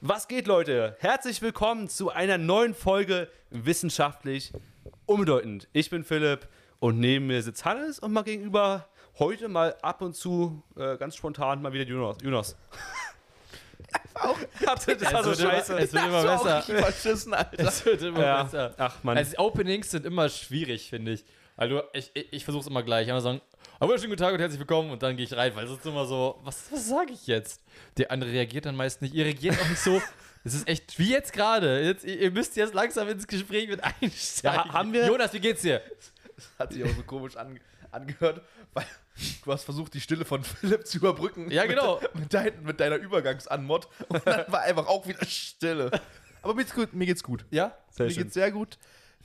Was geht, Leute? Herzlich willkommen zu einer neuen Folge Wissenschaftlich Unbedeutend. Ich bin Philipp und neben mir sitzt Hannes und mal gegenüber heute mal ab und zu äh, ganz spontan mal wieder Jonas. Jonas. das war so scheiße. Immer, es wird immer besser. Alter. Es wird immer Ja. besser. Ach, Mann. Also Openings sind immer schwierig, finde ich. Also ich, ich, ich versuche es immer gleich. Einmal sagen, aber schönen guten Tag und herzlich willkommen und dann gehe ich rein, weil es ist immer so, was, was sage ich jetzt? Der andere reagiert dann meist nicht. Ihr reagiert auch nicht so. Es ist echt wie jetzt gerade. Jetzt, ihr müsst jetzt langsam ins Gespräch mit einsteigen. Ja, haben wir- Jonas, wie geht's dir? Hat sich auch so komisch an, angehört, weil du hast versucht, die Stille von Philipp zu überbrücken. Ja, genau. Mit, mit, dein, mit deiner Übergangsanmod. Und dann war einfach auch wieder Stille. Aber mir geht's gut. Mir geht's gut. Ja? Sehr mir schön. geht's sehr gut.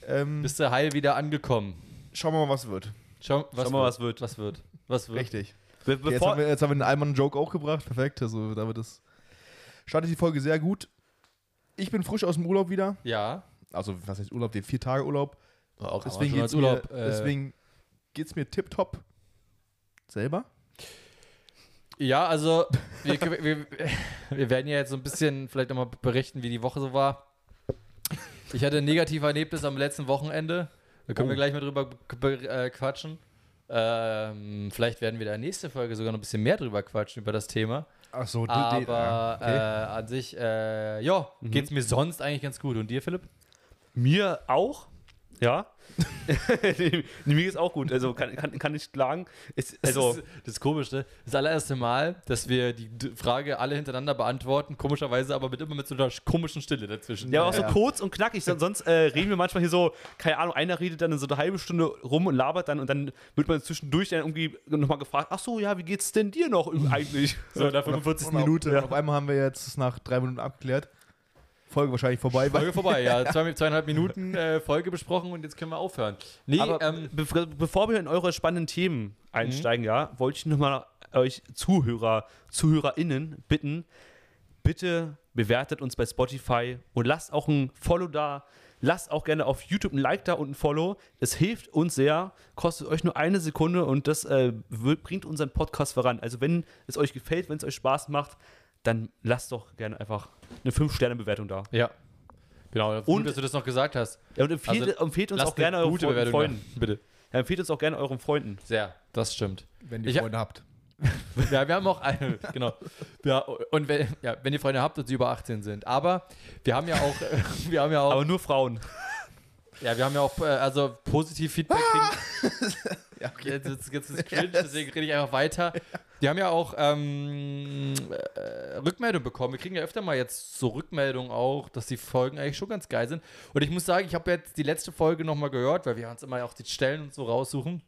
Ähm, Bist du heil wieder angekommen? Schauen wir mal, was wird. Schau, was Schau mal, was wird. Was wird? Was wird? Richtig. Be Jetzt bevor, haben, wir, jetzt haben wir den Alman-Joke auch gebracht. Perfekt. Also, da wird es. Startet die Folge sehr gut. Ich bin frisch aus dem Urlaub wieder. Ja. Also, was heißt Urlaub? Den vier Tage Urlaub. Auch Deswegen geht's, Urlaub. mir, äh, deswegen geht's mir tipptopp. Selber? Ja, also wir, wir, wir werden ja jetzt so ein bisschen vielleicht nochmal berichten, wie die Woche so war. Ich hatte ein negatives Erlebnis am letzten Wochenende. Da können wir Oh. gleich mal drüber be- äh, quatschen. Ähm, vielleicht werden wir in der nächsten Folge sogar noch ein bisschen mehr drüber quatschen, über das Thema. Ach so, Aber äh, an sich, äh, ja, geht's mir sonst eigentlich ganz gut. Und dir, Philipp? mir auch. Ja. nee, mir geht's auch gut. Also kann, kann, kann nicht klagen. Ist, also, das, ist, das ist komisch, ne? Das allererste Mal, dass wir die Frage alle hintereinander beantworten, komischerweise aber mit immer mit so einer komischen Stille dazwischen. Ja, auch so Ja. kurz und knackig. Son- Sonst äh, reden wir manchmal hier so, keine Ahnung, einer redet dann so eine halbe Stunde rum und labert dann und dann wird man zwischendurch dann irgendwie nochmal gefragt, ach so, ja, wie geht's denn dir noch eigentlich? So, in der 45. Und auf- Minute. Und auf einmal haben wir jetzt nach drei Minuten abgeklärt. Folge wahrscheinlich vorbei. Folge vorbei, ja. Zwei, zweieinhalb Minuten äh, Folge besprochen und jetzt können wir aufhören. Nee, Aber ähm, be bevor wir in eure spannenden Themen einsteigen, ja, wollte ich nochmal euch Zuhörer, ZuhörerInnen bitten, bitte bewertet uns bei Spotify und lasst auch ein Follow da. Lasst auch gerne auf YouTube ein Like da und ein Follow. Es hilft uns sehr, kostet euch nur eine Sekunde und das äh, wird- bringt unseren Podcast voran. Also wenn es euch gefällt, wenn es euch Spaß macht, dann lasst doch gerne einfach eine 5-Sterne-Bewertung da. ja. Genau, gut, Und- dass du das noch gesagt hast. Ja, und empfehlt, Also, empfehlt uns auch gerne euren Freunden. da, bitte. Ja, empfehlt uns auch gerne euren Freunden. Sehr, das stimmt. wenn ihr Freunde habt. Ja, wir haben auch eine, genau. Ja, und wenn, ja, wenn ihr Freunde habt und sie über 18 sind. Aber wir haben ja auch, wir haben ja auch, Aber nur Frauen. Ja, wir haben ja auch, äh, also positiv Feedback kriegen. Ja, okay. Jetzt, jetzt, jetzt ist es cringe, deswegen rede ich einfach weiter. Wir haben ja auch ähm, äh, Rückmeldung bekommen. Wir kriegen ja öfter mal jetzt so Rückmeldungen auch, dass die Folgen eigentlich schon ganz geil sind. Und ich muss sagen, ich habe jetzt die letzte Folge nochmal gehört, weil wir uns immer auch die Stellen und so raussuchen.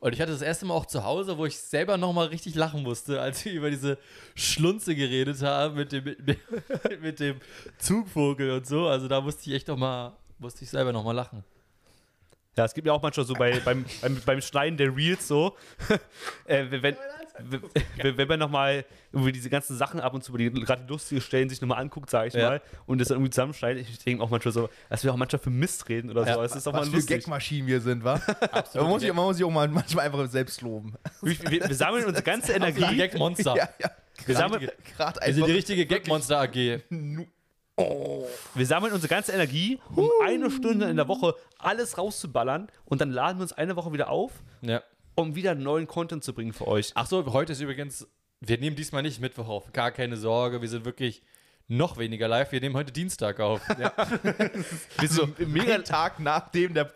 Und ich hatte das erste Mal auch zu Hause, wo ich selber nochmal richtig lachen musste, als wir über diese Schlunze geredet haben mit dem, mit, mit dem Zugvogel und so. Also da musste ich echt nochmal, musste ich selber nochmal lachen. Ja, es gibt ja auch manchmal so bei, beim, beim, beim Schneiden der Reels so, äh, wenn, wenn, wenn, wenn man nochmal irgendwie diese ganzen Sachen ab und zu, die gerade lustige Stellen sich nochmal anguckt, sage ich Ja. mal, und das dann irgendwie zusammenschneidet, ich denke auch manchmal so, dass wir auch manchmal für Mist reden oder so. Ja, Es ist auch Was mal für lustig. Gagmaschinen wir sind, wa? man, muss sich, man muss sich auch mal manchmal einfach selbst loben. Wir, wir, wir sammeln unsere ganze Die Energie. Gagmonster. Ja, ja. Wir sammeln, Gerade Wir sind die einfach. richtige Gagmonster AG. Wir sammeln unsere ganze Energie, um eine Stunde in der Woche alles rauszuballern und dann laden wir uns eine Woche wieder auf, Ja. um wieder neuen Content zu bringen für euch. Ach so, heute ist übrigens, wir nehmen diesmal nicht Mittwoch auf. Gar keine Sorge, wir sind wirklich noch weniger live. Wir nehmen heute Dienstag auf. Ja. Wir sind Mega Tag nachdem der,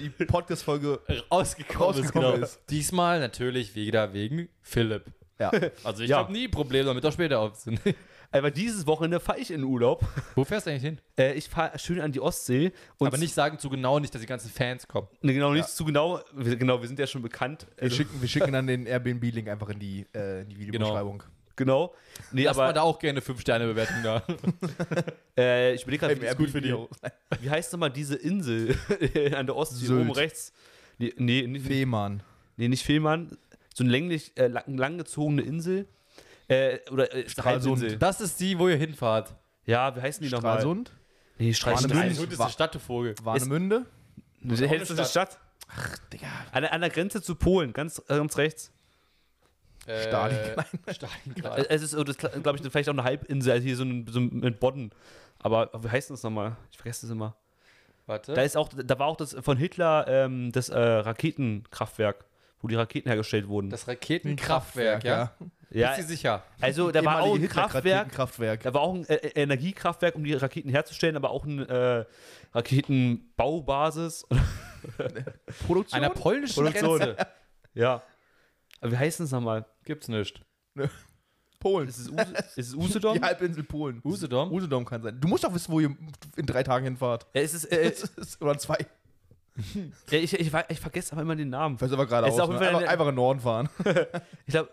die Podcast-Folge. Rausgekommen, ist, genau. ist. Diesmal natürlich wieder wegen Philipp. Ja. Also ich Ja. habe nie Probleme damit, auch später aufzunehmen. Aber dieses Wochenende fahre ich in Urlaub. Wo fährst du eigentlich hin? Äh, ich fahre schön an die Ostsee. Und Aber nicht sagen zu genau, nicht, dass die ganzen Fans kommen. Ne, genau, nicht zu genau. Wir, genau, wir sind ja schon bekannt. Wir Also, schicken, wir schicken dann den Airbnb-Link einfach in die, äh, in die Videobeschreibung. genau. Nee, Lass mal aber da auch gerne 5-Sterne-Bewertung da. äh, ich überlege gerade, Airbnb für die. wie heißt nochmal diese Insel an der Ostsee, Sylt. oben rechts? Nee, nee, nee, Fehmarn. nee nicht Fehmarn. So eine länglich, äh, lang, langgezogene Insel. Äh, oder äh, Stralsund. Halbinsel. Das ist die, wo ihr hinfahrt. Ja, wie heißen die nochmal? Stralsund. Nee, Stralsund. Ist Wa- ein Stadtvogel. Warnemünde. Du hältst du die Stadt? Digga. An, der- an der Grenze zu Polen, ganz, äh, ganz rechts. Äh, Stalingrad. Stalingrad. Es ist, glaube ich, vielleicht auch eine Halbinsel, also hier so, ein, so mit Bodden. Aber wie heißt das nochmal? Ich vergesse das immer. Warte. Da ist auch, da war auch das von Hitler ähm, das äh, Raketenkraftwerk, wo die Raketen hergestellt wurden. das Raketenkraftwerk, ja? ja, Bist du sicher? also da war auch ein Kraftwerk, Kraftwerk. da war auch ein äh, äh, Energiekraftwerk, um die Raketen herzustellen, aber auch eine äh, Raketenbaubasis. Produktion? Einer polnischen Produktion. Grenze. ja. Aber wie heißt das nochmal? Gibt's nicht. Polen. Ist es, Use, ist es Usedom? Die Halbinsel Polen. Usedom? Usedom kann sein. Du musst doch wissen, wo ihr in drei Tagen hinfahrt. Ja, ist es, äh, ist- Oder in zwei. ja, ich, ich, ich vergesse aber immer den Namen. Ich weiß aber gerade Es ist aus. auf Ne? jeden Fall Einfach, einfach in den Norden fahren. Ich glaube,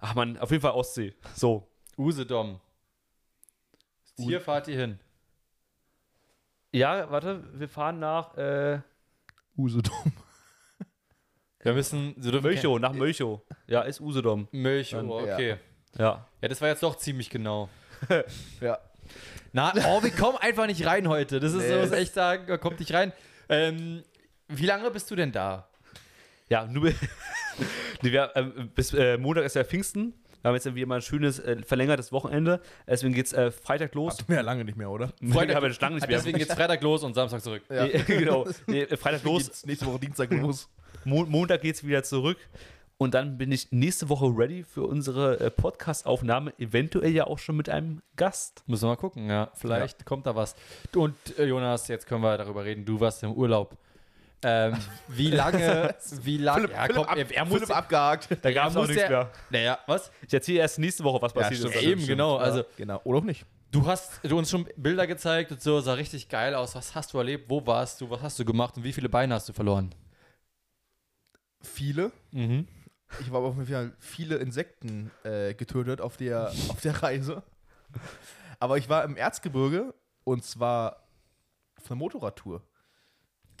ach man, auf jeden Fall Ostsee. So. Usedom. Hier fahrt ihr hin. Ja, warte, wir fahren nach äh, Usedom. Wir müssen. Sie dürfen Mölchow, nach Mölchow. Ja, ist Usedom. Mölchow, okay. Ja. Ja, das war jetzt doch ziemlich genau. Ja. Na, oh, wir kommen einfach nicht rein heute. Das ist, Nee. muss ich echt sagen, da kommt nicht rein. Ähm, wie lange bist du denn da? Ja, nur nee, wir, ähm, bis äh, Montag ist ja Pfingsten. Wir haben jetzt wieder mal ein schönes, äh, verlängertes Wochenende. Deswegen geht's äh, Freitag los. Hatten wir ja lange nicht mehr, oder? Freitag haben wir lange nicht mehr. Deswegen geht's Freitag los und Samstag zurück. Ja. Nee, genau. Nee, äh, Freitag los, Geht's nächste Woche Dienstag los. Mo Montag geht's wieder zurück. Und dann bin ich nächste Woche ready für unsere äh, Podcast-Aufnahme. Eventuell ja auch schon mit einem Gast. Müssen wir mal gucken, ja. Vielleicht kommt da was. Und äh, Jonas, jetzt können wir darüber reden. Du warst im Urlaub. Ähm, wie lange, wie lange, Philipp, ja, komm, ab, er, er muss, Philipp abgehakt. Da gab's auch muss nichts der- mehr. naja, was? Ich erzähle erst nächste Woche, was passiert stimmt, ist. Eben, genau, also- genau. Oder auch nicht. Du hast du uns schon Bilder gezeigt und so, sah richtig geil aus. Was hast du erlebt? Wo warst du? Was hast du gemacht? Und wie viele Beine hast du verloren? Viele. Mhm. Ich habe aber auf jeden Fall viele Insekten äh, getötet auf der, auf der Reise. Aber ich war im Erzgebirge und zwar auf einer Motorradtour.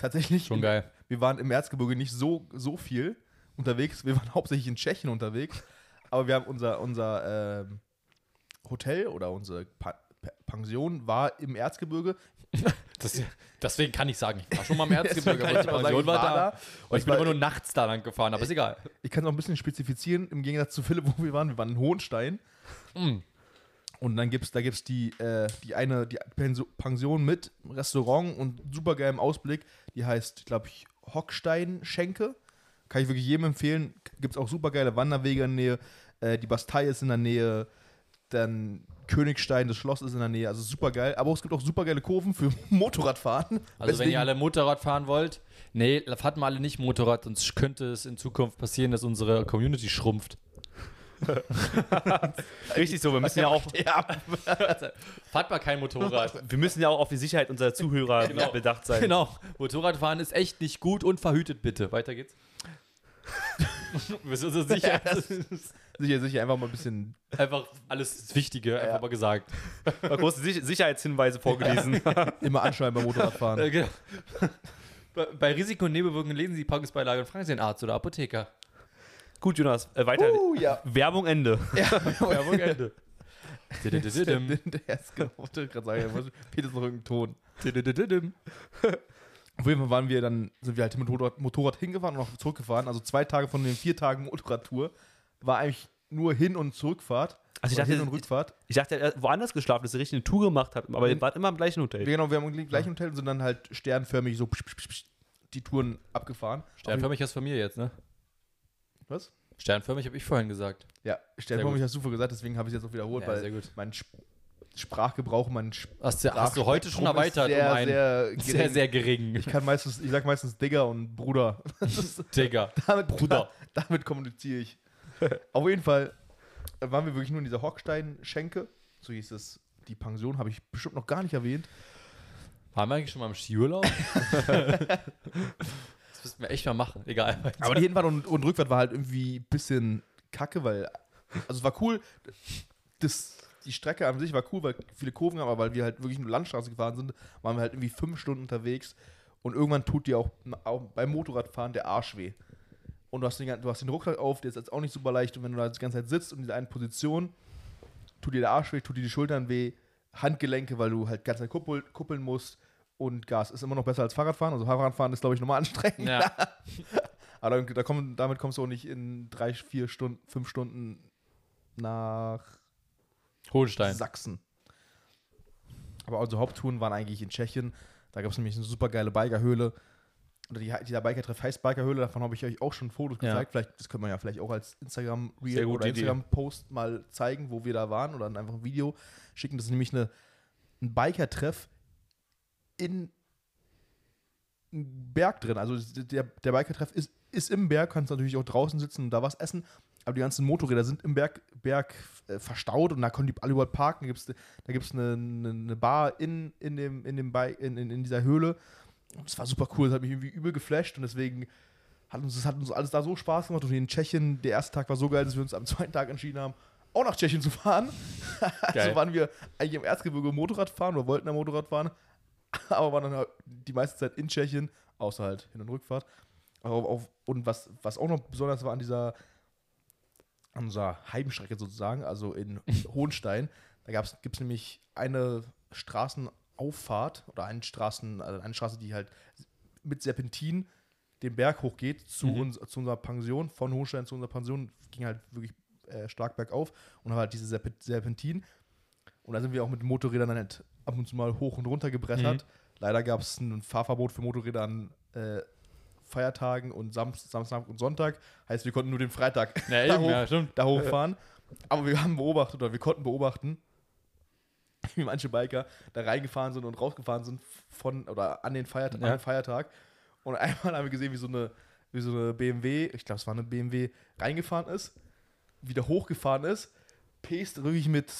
Tatsächlich. Schon geil. Wir waren im Erzgebirge nicht so, so viel unterwegs. Wir waren hauptsächlich in Tschechien unterwegs. Aber wir haben unser, unser ähm, Hotel oder unsere pa Pension war im Erzgebirge. Das, deswegen kann ich sagen, ich war schon mal im Erzgebirge, aber die sagen, Pension ich war da. da. Und ich bin immer nur nachts da lang gefahren, aber ist egal. Ich kann es auch ein bisschen spezifizieren, im Gegensatz zu Philipp, wo wir waren. Wir waren in Hohenstein. Mm. Und dann gibt's, da gibt es die, äh, die eine die Pension mit Restaurant und supergeilem Ausblick. Die heißt, glaube ich, Hockstein-Schenke. Kann ich wirklich jedem empfehlen. Gibt es auch supergeile Wanderwege in der Nähe. Äh, die Bastei ist in der Nähe. Dann Königstein, das Schloss ist in der Nähe. Also supergeil. Aber es gibt auch supergeile Kurven für Motorradfahren. Also wenn Weswegen- ihr alle Motorrad fahren wollt, nee, fahrt mal alle nicht Motorrad, sonst könnte es in Zukunft passieren, dass unsere Community schrumpft. Richtig so, wir müssen ja auch, Fahrt mal kein Motorrad. wir müssen ja auch auf die Sicherheit unserer Zuhörer Genau. bedacht sein. genau. Motorradfahren ist echt nicht gut und verhütet bitte. Weiter geht's. Bist du so sicher? Ja, sicher, sicher, einfach mal ein bisschen. einfach alles Wichtige, einfach Ja. mal gesagt. Mal große Sich Sicherheitshinweise vorgelesen. Immer anschreiben beim Motorradfahren. Äh, genau. Bei- Bei Risiko und Nebenwirkungen lesen Sie die Packungsbeilage und fragen Sie den Arzt oder Apotheker. Gut, Jonas, äh, weiter. Uh, ja. Werbung Ende. Werbung Ende. Der ist wollte gerade sagen, Peters noch irgendein Ton. Auf jeden Fall waren wir dann, sind wir halt mit Motorrad, Motorrad hingefahren und auch zurückgefahren. Also zwei Tage von den vier Tagen Motorradtour war eigentlich nur Hin- und Zurückfahrt. Also ich dachte, Hin- und Rückfahrt. Ich dachte, er hat woanders geschlafen, dass er richtig eine Tour gemacht hat, aber ihr Mhm. wart immer im gleichen Hotel. Genau, wir haben im gleichen Hotel und sind dann halt sternförmig so psch, psch, psch, die Touren abgefahren. Sternförmig hast du von mir jetzt, ne? Was? Sternförmig habe ich vorhin gesagt. Ja, sternförmig hast du vorher gesagt, deswegen habe ich es jetzt auch wiederholt, Ja, weil sehr gut. mein Sp Sprachgebrauch, mein Sprach Hast du, hast du heute schon erweitert sehr, um einen sehr, sehr, gering. sehr gering. Ich kann meistens, ich sag meistens Digger und Bruder. Digga. damit, Bruder. damit kommuniziere ich. Auf jeden Fall waren wir wirklich nur in dieser Hockstein-Schenke. So hieß es. Die Pension habe ich bestimmt noch gar nicht erwähnt. Waren wir eigentlich schon mal im Skiurlaub? Das müssten wir echt mal machen. Egal. Aber die Hinfahrt und, und Rückfahrt war halt irgendwie ein bisschen kacke, weil. Also es war cool. Das, die Strecke an sich war cool, weil viele Kurven haben, aber weil wir halt wirklich nur Landstraße gefahren sind, waren wir halt irgendwie fünf Stunden unterwegs. Und irgendwann tut dir auch, auch beim Motorradfahren der Arsch weh. Und du hast, den, du hast den Rucksack auf, der ist jetzt auch nicht super leicht. Und wenn du da die ganze Zeit sitzt und in dieser einen Position, tut dir der Arsch weh, tut dir die Schultern weh, Handgelenke, weil du halt ganz Zeit kuppel, kuppeln musst. Und Gas ist immer noch besser als Fahrradfahren. Also Fahrradfahren ist, glaube ich, nochmal anstrengend. Ja. Aber da, da komm, damit kommst du auch nicht in drei, vier Stunden, fünf Stunden nach Hohenstein. Sachsen. Aber unsere Haupttouren waren eigentlich in Tschechien. Da gab es nämlich eine super geile Bikerhöhle. Oder die, dieser Biker-Treff heißt Bikerhöhle. Davon habe ich euch auch schon Fotos Ja. gezeigt. Vielleicht, das könnte man ja vielleicht auch als Instagram-Reel oder. Instagram-Post mal zeigen, wo wir da waren. Oder einfach ein Video schicken. Das ist nämlich eine, ein Biker-Treff in einem Berg drin. Also der, der Biker-Treff ist, ist im Berg. Kannst natürlich auch draußen sitzen und da was essen. Aber die ganzen Motorräder sind im Berg, Berg äh, verstaut und da können die alle überall parken. Da gibt es da gibt's eine, eine, eine Bar in, in, dem, in, dem Bi in, in, in dieser Höhle. Und das war super cool. Das hat mich irgendwie übel geflasht und deswegen hat uns, das hat uns alles da so Spaß gemacht. Und in Tschechien, der erste Tag war so geil, dass wir uns am zweiten Tag entschieden haben, auch nach Tschechien zu fahren. Also waren wir eigentlich im Erzgebirge Motorrad fahren oder wollten da Motorrad fahren, aber waren dann halt die meiste Zeit in Tschechien, außer halt Hin- und Rückfahrt. Aber auf, und was, was auch noch besonders war an dieser an unserer Heimstrecke sozusagen, also in Hohenstein, da gibt es nämlich eine Straßenauffahrt oder eine, Straßen, also eine Straße, die halt mit Serpentin den Berg hochgeht zu, Mhm. uns, zu unserer Pension, von Hohenstein zu unserer Pension, ging halt wirklich äh, stark bergauf und halt diese Serpe- Serpentin. Und da sind wir auch mit Motorrädern dann halt ab und zu mal hoch und runter gebrettert. Leider gab es ein Fahrverbot für Motorräder an äh, Feiertagen und Samst Samstag und Sonntag. Heißt, wir konnten nur den Freitag Ja, da, hoch, ja, da hochfahren. Aber wir haben beobachtet oder wir konnten beobachten, wie manche Biker da reingefahren sind und rausgefahren sind von oder an den, Feiert Ja. an den Feiertag. Und einmal haben wir gesehen, wie so eine, wie so eine BMW, ich glaube, es war eine BMW, reingefahren ist, wieder hochgefahren ist, pest wirklich mit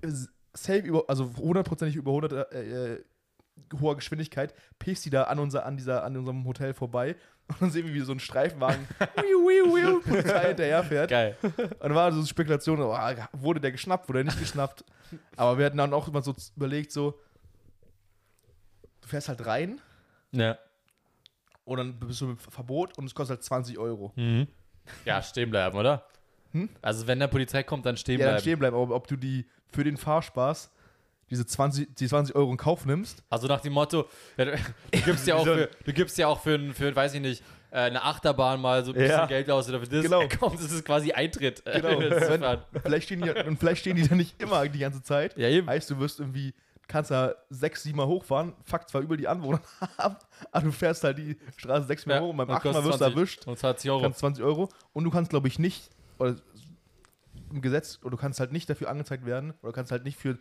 äh, safe über, also hundertprozentig über 100 äh, äh, hoher Geschwindigkeit, pest die da an, unser, an, dieser, an unserem Hotel vorbei. Und dann sehen wir, wie so ein Streifenwagen Polizei hinterherfährt. Geil. Und dann war so Spekulation, oh, wurde der geschnappt, wurde er nicht geschnappt. Aber wir hatten dann auch immer so überlegt, so, du fährst halt rein Ja. und dann bist du mit Verbot und es kostet halt 20 Euro. Mhm. Ja, stehen bleiben, oder? Hm? Also wenn der Polizei kommt, dann stehen Ja, dann bleiben. stehen bleiben, aber ob du die für den Fahrspaß diese 20, die 20 Euro in Kauf nimmst, Also nach dem Motto, du, gibst ja auch für, du gibst ja auch für, für weiß ich nicht, äh, eine Achterbahn mal so ein bisschen Ja. Geld aus oder für das. Genau. Komm, das ist quasi Eintritt. äh, Genau. Wenn- vielleicht stehen die, und vielleicht stehen die da nicht immer die ganze Zeit. ja, eben. Heißt, du wirst irgendwie, kannst da sechs, sieben Mal hochfahren, fuck zwar über die Anwohner ab, aber du fährst halt die Straße sechs Mal Ja, hoch und beim achten Mal wirst du 20 erwischt. Und 20 Euro. kannst 20 Euro und du kannst, glaube ich, nicht, oder im Gesetz, oder du kannst halt nicht dafür angezeigt werden, oder kannst halt nicht für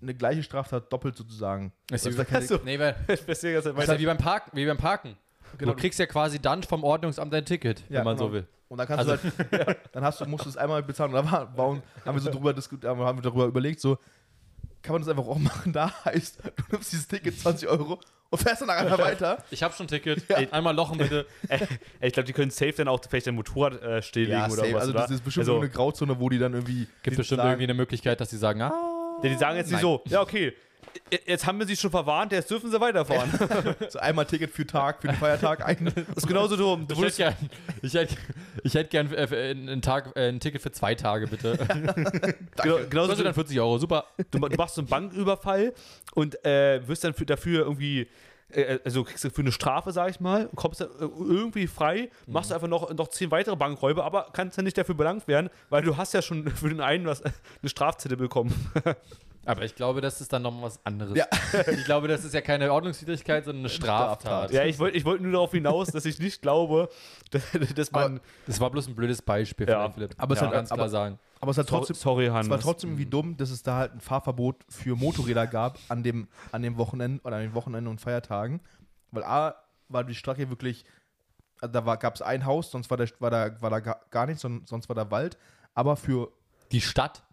eine gleiche Straftat doppelt sozusagen. Ist Also nee, weil, das ist ja wie beim Parken. Wie beim Parken. Genau. Du kriegst ja quasi dann vom Ordnungsamt dein Ticket, Ja, wenn man genau. so will. Und dann kannst Also- du halt, dann hast du, musst du es einmal bezahlen. Und da war, war, haben wir so drüber diskutiert, haben wir darüber überlegt, so, kann man das einfach auch machen? Da heißt, du nimmst dieses Ticket 20 Euro und fährst dann nachher weiter. Ich habe schon ein Ticket. Ja. Einmal lochen bitte. Ey, ich glaube, die können safe dann auch vielleicht dein Motorrad äh, stilllegen oder safe. was. also oder? das ist bestimmt also, so eine Grauzone, wo die dann irgendwie Gibt die bestimmt sagen, irgendwie eine Möglichkeit, dass sie sagen, ah, Ja, die sagen jetzt nicht so, ja, okay, jetzt haben wir sie schon verwarnt, jetzt dürfen sie weiterfahren. so einmal Ticket für Tag, für den Feiertag ein. Das ist genauso dumm. Du ich hätte gern, ich hätte, ich hätte gern äh, äh, einen Tag, äh, ein Ticket für zwei Tage, bitte. genau, genauso Kostet dann 40 Euro, super. du, du machst so einen Banküberfall und äh, wirst dann für, dafür irgendwie, äh, also kriegst du für eine Strafe, sag ich mal, und kommst dann äh, irgendwie frei, machst du einfach noch, noch zehn weitere Bankräuber, aber kannst dann nicht dafür belangt werden, weil du hast ja schon für den einen was, eine Strafzettel bekommen. Aber ich glaube, das ist dann noch was anderes. Ja. Ich glaube, das ist ja keine Ordnungswidrigkeit, sondern eine Straftat. Straftat. ja, ich wollte ich wollt nur darauf hinaus, dass ich nicht glaube, dass, dass man. Das war bloß ein blödes Beispiel, Ja. Philipp. Aber es Kann hat- ganz klar aber- sagen. Aber es hat trotzdem, sorry, Hannes. Es war trotzdem irgendwie dumm, dass es da halt ein Fahrverbot für Motorräder gab an dem, an dem Wochenende oder an den Wochenenden und Feiertagen. Weil A war die Strecke wirklich, also da gab es ein Haus, sonst war, der, war da, war da ga- gar nichts, son- sonst war da Wald. Aber für, Die Stadt.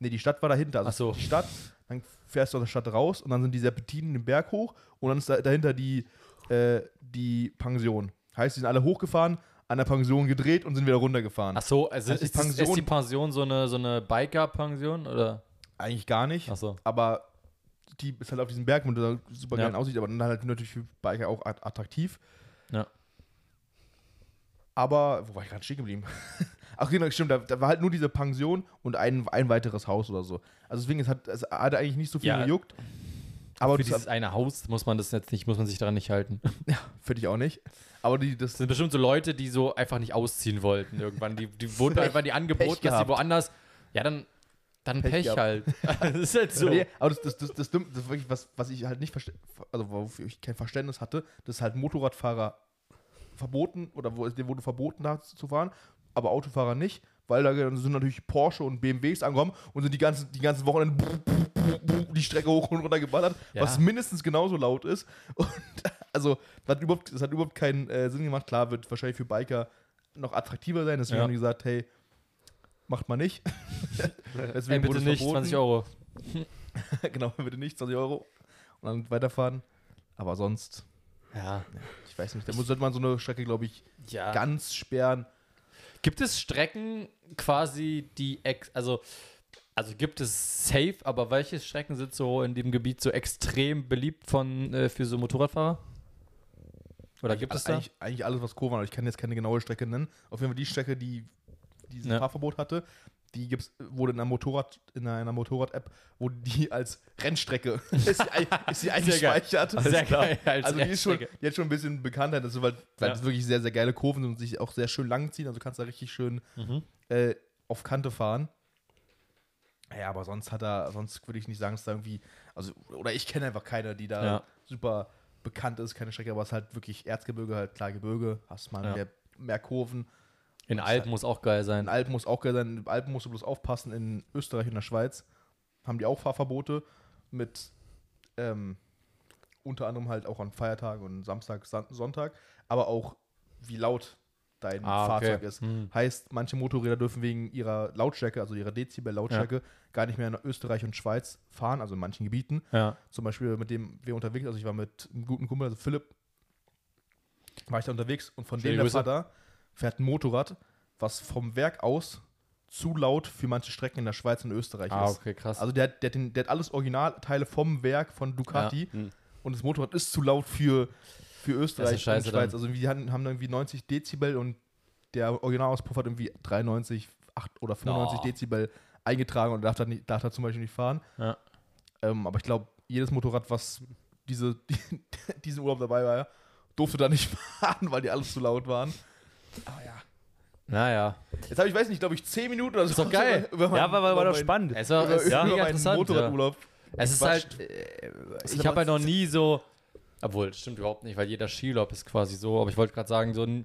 Nee, die Stadt war dahinter. Also Ach so. Die Stadt, dann fährst du aus der Stadt raus und dann sind die Serpentinen den Berg hoch und dann ist da, dahinter die, äh, die Pension. Heißt, die sind alle hochgefahren, an der Pension gedreht und sind wieder runtergefahren. Ach so, also Also die ist, das, ist Pension- die Pension so eine, so eine Biker-Pension? Oder? Eigentlich gar nicht. Ach so. aber die ist halt auf diesem Berg, wo der super Ja. geil aussieht, aber dann halt natürlich für Biker auch at- attraktiv. Ja. Aber, wo war ich gerade stehen geblieben? Ach genau, stimmt, da, da war halt nur diese Pension und ein, ein weiteres Haus oder so. Also deswegen, es hat, es hat eigentlich nicht so viel Ja. gejuckt. Aber Für das dieses eine Haus muss man das jetzt nicht, muss man sich daran nicht halten. finde ich auch nicht. Aber die, das Das sind bestimmt so Leute, die so einfach nicht ausziehen wollten irgendwann. Die, die wurden einfach die angeboten, Pech dass sie woanders. Ja, dann, dann Pech Pech, halt. das ist halt so. Nee, aber das, das, das, das, das ist wirklich was, was ich halt nicht verstehe, also wofür ich kein Verständnis hatte, dass halt Motorradfahrer verboten oder wo, dem wurde verboten, da zu fahren, aber Autofahrer nicht, weil da sind natürlich Porsche und BMWs angekommen und sind die ganzen, die ganzen Wochenenden die Strecke hoch und runter geballert, Ja. was mindestens genauso laut ist. Und also, das hat überhaupt, das hat überhaupt keinen äh, Sinn gemacht. Klar, wird wahrscheinlich für Biker noch attraktiver sein, deswegen Ja. haben die gesagt, hey, macht mal nicht. Ey, deswegen wurde bitte es nicht, verboten. 20 Euro. genau, bitte nicht, 20 Euro. Und dann weiterfahren. Aber sonst, Ja. Weiß nicht, da muss sollte man so eine Strecke, glaube ich, ja. ganz sperren. Gibt es Strecken quasi, die ex also, also gibt es safe, aber welche Strecken sind so in dem Gebiet so extrem beliebt von äh, für so Motorradfahrer? Oder gibt es da? eigentlich, eigentlich alles, was Kurven hat. Ich kann jetzt keine genaue Strecke nennen. Auf jeden Fall die Strecke, die dieses Ja. Fahrverbot hatte, die gibt's, wurde in einer Motorrad, in einer Motorrad-App, wurde die als Rennstrecke ist die, ist die eingespeichert. Sehr geil. Als Also die ist schon, die hat schon ein bisschen Bekanntheit, also weil, weil Ja. das wirklich sehr, sehr geile Kurven sind und sich auch sehr schön lang ziehen. Also du kannst da richtig schön Mhm. äh, auf Kante fahren. Ja, aber sonst hat er, sonst würde ich nicht sagen, dass da irgendwie, also, oder ich kenne einfach keine, die da Ja. super bekannt ist, keine Strecke, aber es ist halt wirklich Erzgebirge, halt klar Gebirge, hast mal Ja. mehr, mehr Kurven. In Alpen muss auch geil In sein. Alpen muss auch geil sein, in Alpen musst du bloß aufpassen, in Österreich und der Schweiz haben die auch Fahrverbote mit ähm, unter anderem halt auch an Feiertagen und Samstag, Son- Sonntag, aber auch wie laut dein Ah, okay. Fahrzeug ist. Hm. Heißt, manche Motorräder dürfen wegen ihrer Lautstärke, also ihrer Dezibel-Lautstärke, gar nicht mehr in Österreich und Schweiz fahren, also in manchen Gebieten. Ja. Zum Beispiel mit dem wir unterwegs, also ich war mit einem guten Kumpel, also Philipp, war ich da unterwegs und von Schöne dem der Grüße. Vater fährt ein Motorrad, was vom Werk aus zu laut für manche Strecken in der Schweiz und Österreich Ah, ist. okay, krass. Also der, hat- der, den, der hat alles Originalteile vom Werk von Ducati Ja. Hm. und das Motorrad ist zu laut für, für Österreich und Schweiz. dann. Also wir haben, haben irgendwie 90 Dezibel und der Originalauspuff hat irgendwie 93 8 oder 95 Oh. Dezibel eingetragen und darf da, nicht, darf da zum Beispiel nicht fahren. Ja. Ähm, aber ich glaube, jedes Motorrad, was diese, die, diesen Urlaub dabei war, durfte da nicht fahren, weil die alles zu laut waren. Aber ja. naja. Jetzt habe ich, weiß nicht, glaube ich, 10 Minuten oder so. Ist doch geil. Über, über Ja, war, war, war doch spannend. Es Über, ist über mega interessant. Ja. Motorradurlaub. Es ist halt, äh, ich habe halt noch nie so, obwohl, das stimmt überhaupt nicht, weil jeder Skiurlaub ist quasi so, aber ich wollte gerade sagen, so ein,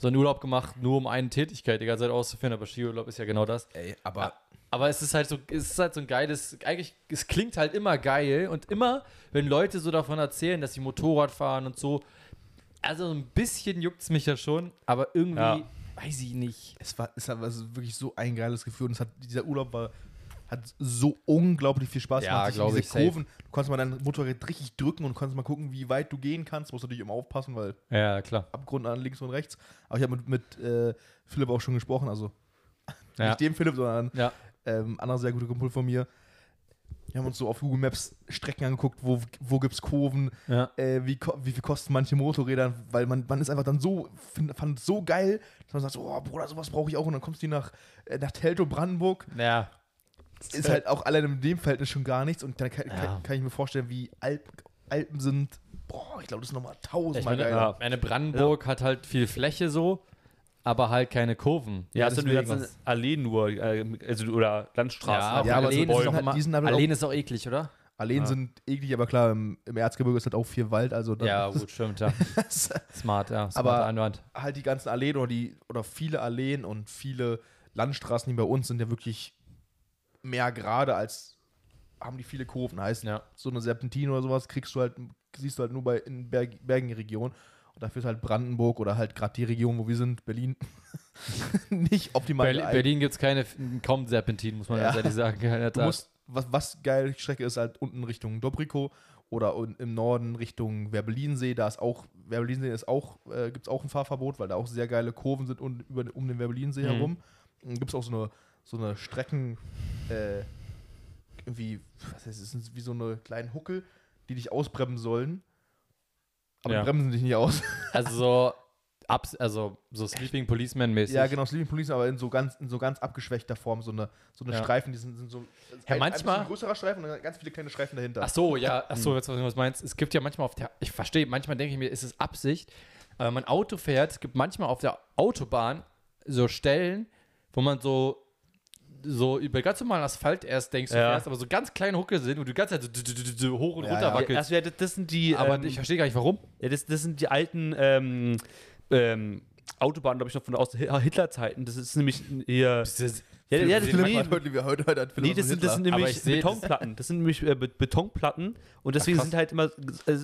so einen Urlaub gemacht, nur um eine Tätigkeit die ganze Zeit auszuführen, aber Skiurlaub ist ja genau das. Ey, aber Aber es ist halt so, es ist halt so ein geiles, eigentlich, es klingt halt immer geil und immer, wenn Leute so davon erzählen, dass sie Motorrad fahren und so, also ein bisschen juckt es mich ja schon, aber irgendwie, Ja. weiß ich nicht. es war, es war wirklich so ein geiles Gefühl und es hat, dieser Urlaub war, hat so unglaublich viel Spaß Ja, glaub diese ich, safe. Kurven, du konntest mal dein Motorrad richtig drücken und konntest mal gucken, wie weit du gehen kannst. Musst natürlich immer aufpassen, weil Ja, klar. Abgrund an links und rechts. Aber ich habe mit, mit äh, Philipp auch schon gesprochen, also Ja. nicht dem Philipp, sondern Ja. ähm, anderer sehr guter Kumpel von mir. Wir haben uns so auf Google Maps Strecken angeguckt, wo, wo gibt es Kurven, Ja. äh, wie, wie viel kosten manche Motorräder, weil man, man ist einfach dann so, find, fand es so geil, dass man sagt, oh Bruder, sowas brauche ich auch. Und dann kommst du nach, äh, nach Teltow, Brandenburg, Ja. ist halt auch allein in dem Verhältnis schon gar nichts. Und dann kann, Ja. kann, kann ich mir vorstellen, wie Alp, Alpen sind, boah, ich glaube, das ist nochmal Ich tausendmal meine, geiler. ja. meine Brandenburg hat halt viel Fläche so, aber halt keine Kurven. Ja, die mir ganzen. Alleen nur, äh, also, oder Landstraßen. Ja, Ja, aber Alleen, so ist halt- immer, die sind aber Alleen auch- ist auch eklig, oder? Alleen Ja. sind eklig, aber klar, im, im Erzgebirge ist halt auch viel Wald, also Ja, gut, stimmt, ja. Smart, ja. Smart Aber- Einwand. halt die ganzen Alleen oder die oder viele Alleen und viele Landstraßen, die bei uns sind ja wirklich mehr gerade als haben die viele Kurven. Heißt, Ja. so eine Serpentine oder sowas kriegst du halt, siehst du halt nur bei in Berg, bergigen Regionen. Und dafür ist halt Brandenburg oder halt gerade die Region, wo wir sind, Berlin, nicht optimal Berlin. Berlin gibt es keine, kaum Serpentin, muss man Ja. ganz ehrlich sagen. Du musst, was, was geil Strecke ist, halt unten Richtung Dobrikow oder im Norden Richtung Werbelinsee. Da ist auch, Werbelinsee ist auch, äh, gibt es auch ein Fahrverbot, weil da auch sehr geile Kurven sind und, über, um den Werbelinsee Mhm. herum. Gibt es auch so eine, so eine Strecken, äh, irgendwie, was heißt, es sind wie so eine kleinen Huckel, die dich ausbremsen sollen. Aber Ja. die bremsen dich nicht aus. Also so abs also so Sleeping Policeman mäßig. Ja, genau, Sleeping Police, aber in so ganz, in so ganz abgeschwächter Form, so eine, so eine Ja. Streifen, die sind, sind so. Ja, ein- manchmal- Ein größerer Streifen und dann ganz viele kleine Streifen dahinter. Ach so, ja, ach Hm. so, jetzt was du was meinst. Es gibt ja manchmal auf der, ich verstehe, manchmal denke ich mir, ist es Absicht, aber wenn man Auto fährt, es gibt manchmal auf der Autobahn so Stellen, wo man so so über ganz normalen Asphalt erst denkst, du Ja. fährst, aber so ganz kleine Hucke sind, wo du die ganze Zeit so, so hoch und Ja, runter ja. wackelst. Also, ja, das, das sind die. aber ähm, ich verstehe gar nicht, warum. Ja, das, das sind die alten ähm, ähm, Autobahnen, glaube ich, noch von aus Hi- Hitlerzeiten. Das ist nämlich hier. Ja, ja, das, Philipp nee, heute, wir heute, heute nee, das, sind, das sind nämlich ich seh- Betonplatten. Das sind nämlich äh, Be- Betonplatten und deswegen krass. sind halt immer,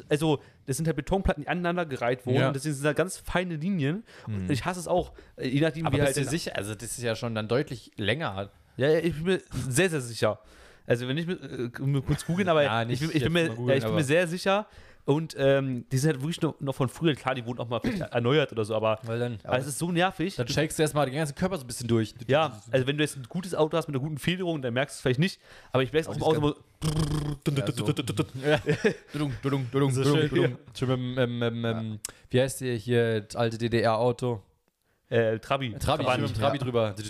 also das sind halt Betonplatten, die aneinander gereiht wurden. Ja. Und deswegen sind da ganz feine Linien. Und ich hasse es auch, je nachdem, Aber wie bist halt. sicher? Also das ist ja schon dann deutlich länger. Ja, ja, ich bin mir sehr, sehr sicher. Also, wenn ich mir, äh, kurz googeln, aber Ja, ich, nicht bin, ich, bin mir, mal googeln, ja, ich bin mir sehr sicher. Und ähm, die sind halt wirklich noch, noch von früher. Klar, die wurden auch mal erneuert oder so, aber, Weil dann, aber es ist so nervig. dann shakest du erstmal den ganzen Körper so ein bisschen durch. Ja, also wenn du jetzt ein gutes Auto hast mit einer guten Federung, dann merkst du es vielleicht nicht. Aber ich merke es auch im Auto wie heißt der hier, das alte DDR-Auto? Äh, Trabi. Trabi, mit dem Trabi ja. drüber.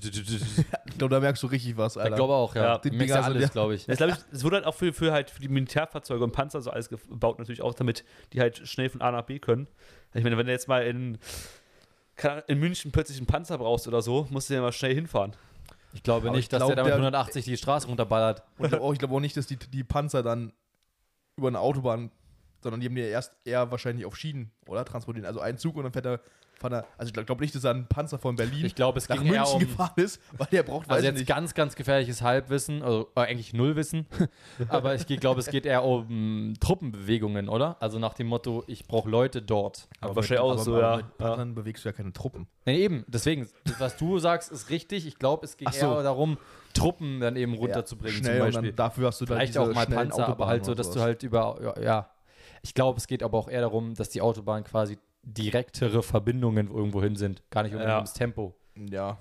Ich glaube, da merkst du richtig was, Ich Alter. glaube auch, ja. Ja, Mix Dinger sind alles, ja- glaube ich. Das, glaub ich, es wurde halt auch für, für, halt für die Militärfahrzeuge und Panzer so alles gebaut, natürlich auch, damit die halt schnell von A nach B können. Ich meine, wenn du jetzt mal in, in München plötzlich einen Panzer brauchst oder so, musst du ja mal schnell hinfahren. Ich glaube Aber nicht, ich dass glaub, der da mit der- 180 die Straße runterballert. Und ich glaube auch, ich glaub auch nicht, dass die, die Panzer dann über eine Autobahn, sondern die haben die ja erst eher wahrscheinlich auf Schienen, oder? Transportieren. Also einen Zug und dann fährt er, fährt er also ich glaube glaub nicht, dass er ein Panzer von Berlin Ich glaube, es nach ging eher München um, gefahren ist, weil der braucht, weiß also jetzt nicht. ganz, ganz gefährliches Halbwissen, also äh, eigentlich Nullwissen, aber ich glaube, es geht eher um Truppenbewegungen, oder? Also nach dem Motto, ich brauche Leute dort. Aber wahrscheinlich auch so, aber ja. Mit ja. Panzern bewegst du ja keine Truppen. Nee, eben, deswegen, was du sagst, ist richtig. Ich glaube, es ging Ach so. eher darum, Truppen dann eben runterzubringen Schnell zum und Beispiel. dann dafür hast du dann Vielleicht auch mal Panzer, aber halt so, und dass du halt über, ja, ja. Ich glaube, es geht aber auch eher darum, dass die Autobahnen quasi direktere Verbindungen irgendwo hin sind. Gar nicht unbedingt Ja. ums Tempo. Ja.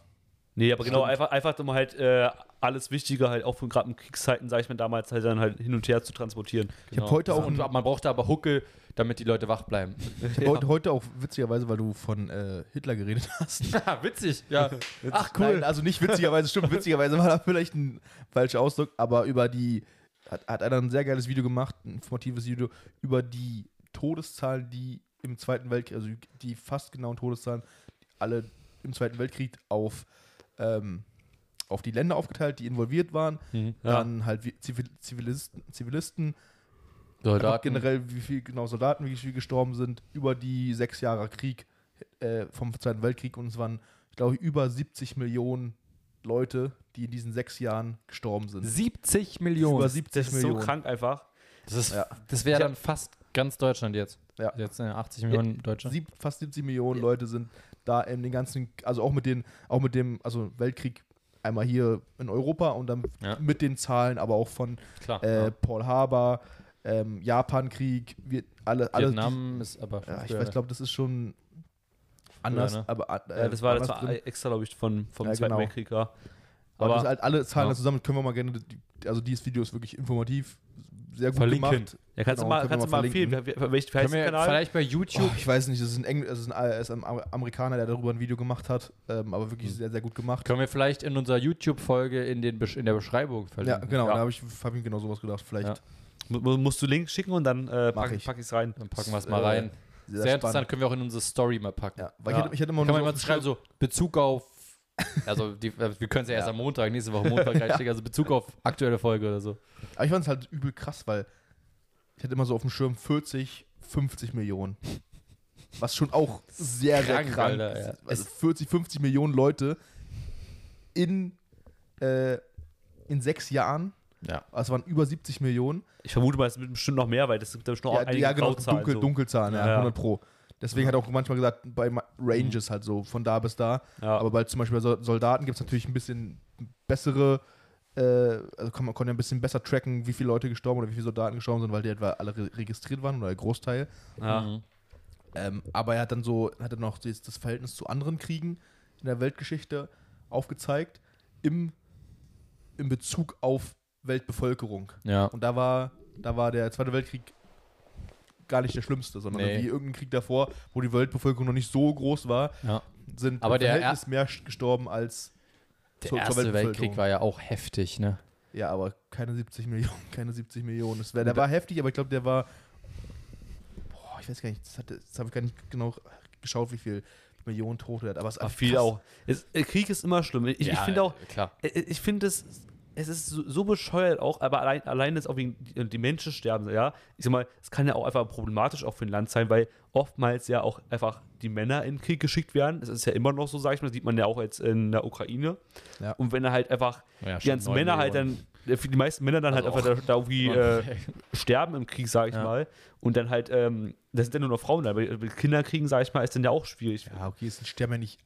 Nee, aber genau, einfach, einfach um halt äh, alles Wichtige halt auch von gerade in Kriegszeiten, sag ich mal, damals halt dann halt hin und her zu transportieren. Ich habe heute auch und man brauchte aber Hucke, damit die Leute wach bleiben. Ich hab heute, heute auch witzigerweise, weil du von äh, Hitler geredet hast. Witzig, ja. Ach Nein, also nicht witzigerweise, stimmt, witzigerweise war da vielleicht ein falscher Ausdruck, aber über die, hat, hat einer ein sehr geiles Video gemacht, ein informatives Video, über die Todeszahlen, die im Zweiten Weltkrieg, also die fast genauen Todeszahlen, alle im Zweiten Weltkrieg auf, ähm, auf die Länder aufgeteilt, die involviert waren. Mhm. Dann halt Zivil Zivilisten, Zivilisten Soldaten. generell, wie viel genau Soldaten, wie viel gestorben sind, über die sechs Jahre Krieg äh, vom Zweiten Weltkrieg. Und es waren, ich glaube, über 70 Millionen Leute, die in diesen sechs Jahren gestorben sind. 70 Millionen. Über 70 Das ist so Millionen. krank einfach. Das, ist, Ja. das wäre dann fast ganz Deutschland jetzt. Ja. Jetzt äh, 80 Millionen Deutsche. Sieb, fast 70 Millionen Leute sind da in den ganzen, also auch mit den, auch mit dem, also Weltkrieg einmal hier in Europa und dann Ja. mit den Zahlen, aber auch von Klar. äh, ja. Paul Haber, ähm, Japankrieg, wir alle, alle Vietnam ist aber. die, ja, ich weiß, glaube, das ist schon anders, ne? aber äh, Ja, das war, das war drin. extra, glaube ich, von, vom Ja, Zweiten genau. Weltkrieg, ja. Aber, das Aber halt alle Zahlen Ja. da zusammen können wir mal gerne, also dieses Video ist wirklich informativ, sehr gut Verlinken. gemacht. ja, kannst genau, du mal, kannst du mal empfehlen, wer, wer, welch, wie Können heißt der wir Kanal? vielleicht bei YouTube. Oh, ich weiß nicht, das ist ein, Engl ist ein, ist ein Am- Amerikaner, der darüber ein Video gemacht hat, ähm, aber wirklich sehr, sehr gut gemacht. Können wir vielleicht in unserer YouTube-Folge in, den in der Beschreibung Ja, verlinken? genau, Ja. da habe ich, hab ich genau sowas gedacht. Vielleicht Ja. Mu- mu- musst du Link schicken und dann äh, pack, ich. pack rein. Dann packen wir es mal äh, rein. Sehr, Sehr, interessant, können wir auch in unsere Story mal packen. Ja, weil Ja. ich, hätte, ich hätte immer Kann man mal schreiben, so Bezug auf. Also, die, wir können es ja erst Ja. am Montag, nächste Woche Montag reinstecken, also Bezug auf aktuelle Folge oder so. Aber ich fand es halt übel krass, weil ich hatte immer so auf dem Schirm 40, 50 Millionen. Was schon auch sehr, sehr Krank, krank Alter, ist. Also 40, 50 Millionen Leute in, äh, in sechs Jahren. Ja. Also es waren über 70 Millionen. Ich vermute mal, es sind bestimmt noch mehr, weil das gibt bestimmt noch Ja, einige ja genau, Grauzahlen, dunkel, so. Dunkelzahlen, ja, Ja. 100 Pro. Deswegen hat er auch manchmal gesagt, bei Ranges halt so, von da bis da. Ja. Aber bei zum Beispiel bei Sol- Soldaten gibt es natürlich ein bisschen bessere, äh, also kann man konnte ja ein bisschen besser tracken, wie viele Leute gestorben oder wie viele Soldaten gestorben sind, weil die etwa alle re registriert waren oder der Großteil. ja. Mhm. Ähm, aber er hat dann so, hat dann noch das, das Verhältnis zu anderen Kriegen in der Weltgeschichte aufgezeigt, im, im Bezug auf Weltbevölkerung. Ja. Und da war, da war der Zweite Weltkrieg gar nicht der schlimmste, sondern Nee. wie irgendein Krieg davor, wo die Weltbevölkerung noch nicht so groß war, Ja. sind Aber der Verhältnis mehr gestorben als Der zur- zur Erste Weltbevölkerung. Weltkrieg war ja auch heftig, ne? Ja, aber keine 70 Millionen, keine 70 Millionen. Das wär, der war heftig, aber ich glaube, der war. Boah, ich weiß gar nicht, das, hatte- das habe ich gar nicht genau geschaut, wie viel Millionen Tote er hat. Aber es ist viel auch. Es, äh, Krieg ist immer schlimm. Ich, ich finde auch, Klar. äh, ich finde es, es ist so, so bescheuert auch, aber allein, allein jetzt auch wegen die, Menschen sterben, ja. Ich sag mal, es kann ja auch einfach problematisch auch für ein Land sein, weil oftmals ja auch einfach die Männer in den Krieg geschickt werden. Das ist ja immer noch so, sag ich mal, das sieht man ja auch jetzt in der Ukraine. Ja. Und wenn er halt einfach Ja, die ganzen Männer halt dann, äh, die meisten Männer dann Also halt einfach da, da irgendwie äh, sterben im Krieg, sag ich Ja. mal. Und dann halt, ähm, das sind ja nur noch Frauen da, weil weil Kinder kriegen, sag ich mal, ist dann ja auch schwierig. Ja, okay, es sterben ja nicht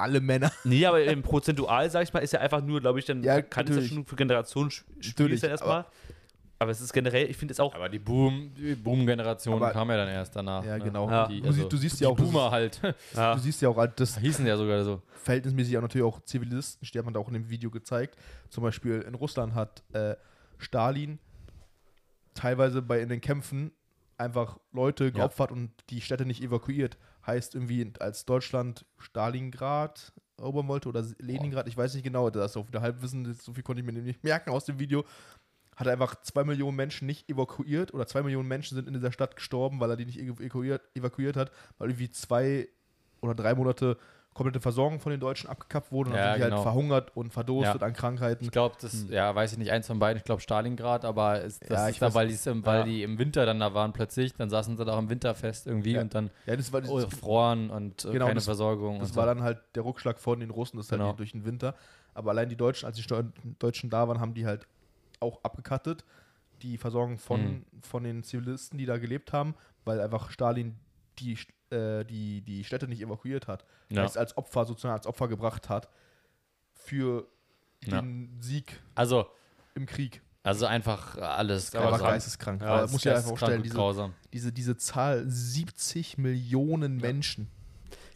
alle Männer. Nee, aber im prozentual, sag ich mal, ist ja einfach nur, glaube ich, dann Ja, kann es ja schon für Generationen Natürlich, sein erstmal. Aber, es ist generell, ich finde es auch, Aber die Boom, die Boom-Generation Aber- kam ja dann erst danach. Ja, ne? genau. Ja. Die, Du also, sie- du siehst die ja auch, das Boomer halt. ja, Du siehst ja auch halt, das Hießen ja sogar so. verhältnismäßig auch natürlich auch Zivilisten sterben, hat auch in dem Video gezeigt. Zum Beispiel in Russland hat äh, Stalin teilweise bei in den Kämpfen einfach Leute geopfert und die Städte nicht evakuiert. Heißt irgendwie, als Deutschland Stalingrad erobern wollte oder Leningrad, ich weiß nicht genau, das ist auch wieder Halbwissen, so viel konnte ich mir nicht merken aus dem Video. Hat er einfach zwei Millionen Menschen nicht evakuiert oder zwei Millionen Menschen sind in dieser Stadt gestorben, weil er die nicht evakuiert, evakuiert hat, weil irgendwie zwei oder drei Monate komplette Versorgung von den Deutschen abgekappt wurde und Ja, dann sind die genau. halt verhungert und verdurstet Ja. an Krankheiten. Ich glaube, das, ja, weiß ich nicht, eins von beiden, ich glaube Stalingrad, aber ist, das Ja, ist da, weil, im, weil die im Winter dann da waren plötzlich, dann saßen sie da auch im Winter fest irgendwie und dann Ja, das war, das, oh, froren und äh, Genau, keine das- Versorgung. das war so. dann halt der Rückschlag von den Russen, das ist Genau. halt durch den Winter. Aber allein die Deutschen, als die Steu- Deutschen da waren, haben die halt auch abgekattet, die Versorgung von, Mhm. von den Zivilisten, die da gelebt haben, weil einfach Stalin die, äh, die, die Städte nicht evakuiert hat. Ja. Es als Opfer sozusagen als Opfer gebracht hat für Ja. den Sieg Also, im Krieg. also einfach alles grausam. geisteskrank. Ja, Aber das muss ist ja einfach und diese, grausam. diese, diese Zahl 70 Millionen Menschen.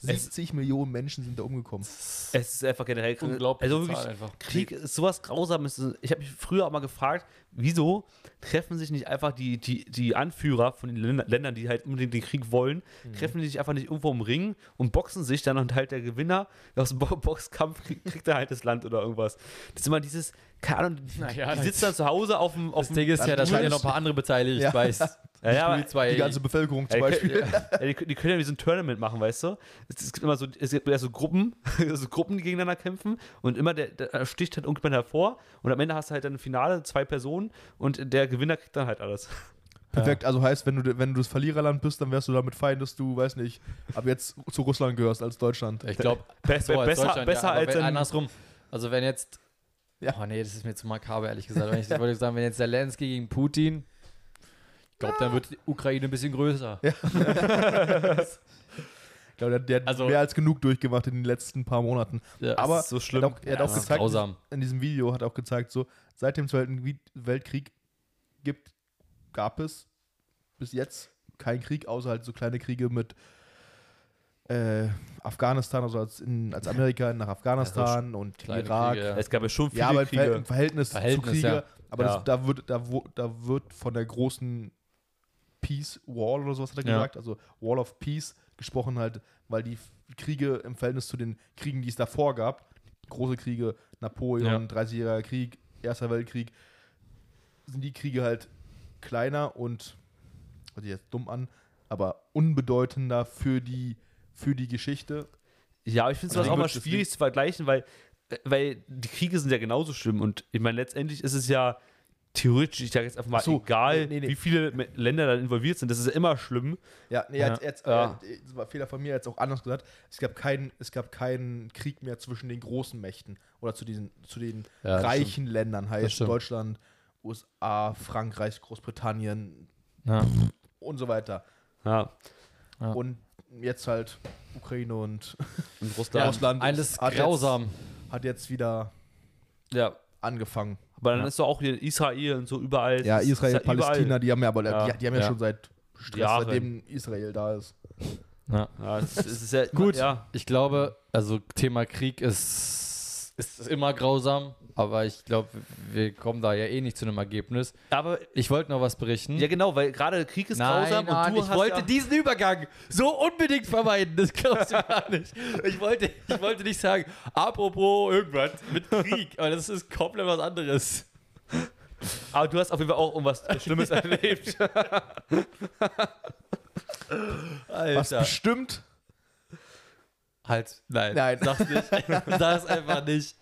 70 Millionen Menschen sind da umgekommen. es ist einfach generell Unglaublich. Also wirklich, einfach. Krieg ist sowas Grausames. Ich habe mich früher auch mal gefragt, wieso treffen sich nicht einfach die, die, die Anführer von den Länder- Ländern, die halt unbedingt den Krieg wollen, Mhm. treffen die sich einfach nicht irgendwo im Ring und boxen sich dann und halt der Gewinner aus dem Bo Boxkampf kriegt, er halt das Land oder irgendwas. Das ist immer dieses, keine Ahnung, die, Naja, die das- sitzen dann zu Hause auf dem. Auf Das Ding ist ja, da das sind ja noch ein paar andere beteiligt. Ja. Ich weiß. Ja, ja, zwei, Die ganze Bevölkerung zum Ja, die, Beispiel. können, ja, die, die können ja wie so ein Tournament machen, weißt du? Es, es gibt immer so, es gibt ja so Gruppen, so Gruppen, die gegeneinander kämpfen und immer der, der sticht halt irgendjemand hervor und am Ende hast du halt dann ein Finale, zwei Personen und der Gewinner kriegt dann halt alles. Perfekt, also heißt, wenn du, wenn du das Verliererland bist, dann wärst du damit fein, dass du, weiß nicht, ab jetzt zu Russland gehörst als Deutschland. ich glaube, Besser, so, als besser, Deutschland, besser ja, als wenn, andersrum. Also wenn jetzt, Ja. oh nee, das ist mir zu makaber, ehrlich gesagt. Wenn ich das wollte sagen, wenn jetzt Zelensky gegen Putin, ich glaube, dann wird die Ukraine ein bisschen größer. Ich glaube, der, der hat Also- mehr als genug durchgemacht in den letzten paar Monaten. Ja, Aber so er schlimm. hat auch, er hat Ja, auch gezeigt, grausam. in diesem Video hat er auch gezeigt, so seit dem Zweiten Weltkrieg gibt, gab es bis jetzt keinen Krieg, außer halt so kleine Kriege mit äh, Afghanistan, also als, in, als Amerika nach Afghanistan und kleine Irak. Kriege, ja. es gab ja schon viele Ja, aber Kriege. im Verhältnis, Verhältnis, zu Kriege, ja. aber Ja. Das, da, wird, da, wo, da wird von der großen Peace Wall oder sowas hat er Ja. gesagt, also Wall of Peace gesprochen halt, weil die Kriege im Verhältnis zu den Kriegen, die es davor gab, große Kriege, Napoleon, 30-jähriger Krieg, Erster Weltkrieg, sind die Kriege halt kleiner und, hört sich jetzt dumm an, aber unbedeutender für die, für die Geschichte. Ja, aber ich finde es auch mal schwierig zu vergleichen, weil, äh, weil die Kriege sind ja genauso schlimm und ich meine, letztendlich ist es ja theoretisch, ich sage jetzt einfach mal, so, egal, nee, nee, nee. wie viele Länder da involviert sind, das ist ja immer schlimm. Ja, nee, Ja. Jetzt, jetzt, Ja. Äh, das war Fehler von mir, jetzt auch anders gesagt. Es gab, keinen, es gab keinen Krieg mehr zwischen den großen Mächten oder zu, diesen, zu den Ja, reichen Ländern, heißt stimmt. Deutschland, USA, Frankreich, Großbritannien Ja. und so weiter. Ja, Ja. Und jetzt halt Ukraine und und Ja, Russland. Russland alles hat jetzt- grausam. hat jetzt wieder Ja, angefangen. Aber dann Ja. ist doch auch hier Israel und so überall. Ja, Israel, ja Palästina, überall- die haben ja aber Ja. Die, die haben ja, Ja. schon seit Stress, Jahre. seitdem Israel da ist. Ja. Ja, es ist, es ist ja, Gut. Ja, Ich glaube, also Thema Krieg ist, ist immer grausam. Aber ich glaube, wir kommen da ja eh nicht zu einem Ergebnis. Aber Ich wollte noch was berichten. ja, genau, weil gerade Krieg ist grausam Mann, und du ich hast wollte ja, diesen Übergang so unbedingt vermeiden. Das glaubst du gar nicht. Ich wollte, ich wollte nicht sagen, apropos irgendwas mit Krieg, aber das ist komplett was anderes. Aber du hast auf jeden Fall auch irgendwas Schlimmes erlebt. Was Alter. bestimmt. Halt, nein. Nein. Sag's nicht. Sag's einfach nicht.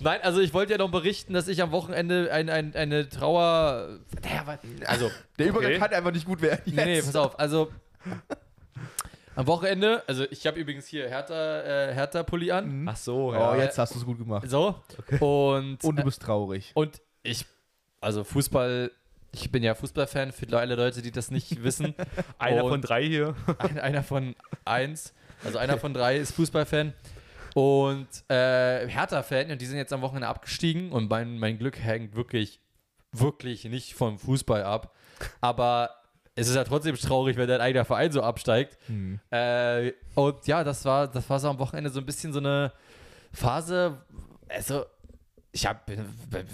Nein, also ich wollte ja noch berichten, dass ich am Wochenende ein, ein, eine Trauer. Naja, aber- also, Der Übergang Okay. kann einfach nicht gut werden. nee, nee, jetzt. pass auf. Also, am Wochenende, also ich habe übrigens hier Hertha, äh, Hertha-Pulli an. Mhm. Ach so, Oh, ja. jetzt hast du es gut gemacht. So. Und, Und du bist traurig. und ich, also Fußball, ich bin ja Fußballfan für alle Leute, die das nicht wissen. Einer Und- von drei hier. Ein, einer von eins, also einer von drei ist Fußballfan. Und äh, Hertha-Fan, und die sind jetzt am Wochenende abgestiegen und mein, mein Glück hängt wirklich, wirklich nicht vom Fußball ab. Aber es ist ja trotzdem traurig, wenn dein eigener Verein so absteigt. Hm. Äh, und ja, das war, das war so am Wochenende so ein bisschen so eine Phase, also ich hab,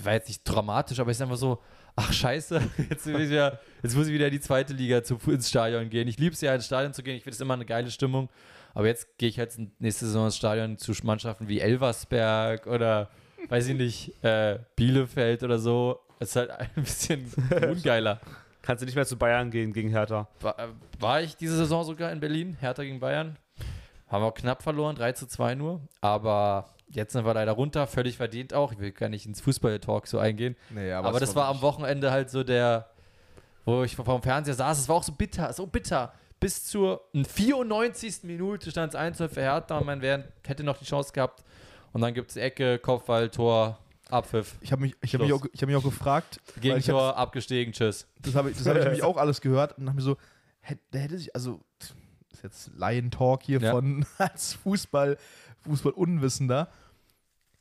war jetzt nicht dramatisch, aber ich ist einfach so, ach scheiße, jetzt, wieder, jetzt muss ich wieder in die zweite Liga zu, ins Stadion gehen. Ich liebe es ja, ins Stadion zu gehen, ich finde es immer eine geile Stimmung. Aber jetzt gehe ich halt nächste Saison ins Stadion zu Mannschaften wie Elversberg oder, weiß ich nicht, äh, Bielefeld oder so. Es ist halt ein bisschen ungeiler. Kannst du nicht mehr zu Bayern gehen gegen Hertha. War, äh, war ich diese Saison sogar in Berlin, Hertha gegen Bayern. Haben wir knapp verloren, 3 zu 2 nur. Aber jetzt sind wir leider runter, völlig verdient auch. Ich will gar nicht ins Fußball-Talk so eingehen. Nee, Aber, das war am Wochenende halt so der, wo ich vom Fernseher saß. Es war auch so bitter, so bitter. Bis zur 94. Minute stand es 1 für Hertha und man wär, hätte noch die Chance gehabt. Und dann gibt es Ecke, Kopfball, Tor, Abpfiff, Ich habe mich, ich hab mich, auch, ich hab mich auch gefragt, Gegentor, abgestiegen, tschüss. das habe ich, das hab ich nämlich auch alles gehört und dachte mir so, hätte, hätte sich, also, das ist jetzt Lion-Talk hier Ja. von als Fußball, Fußball-Unwissender,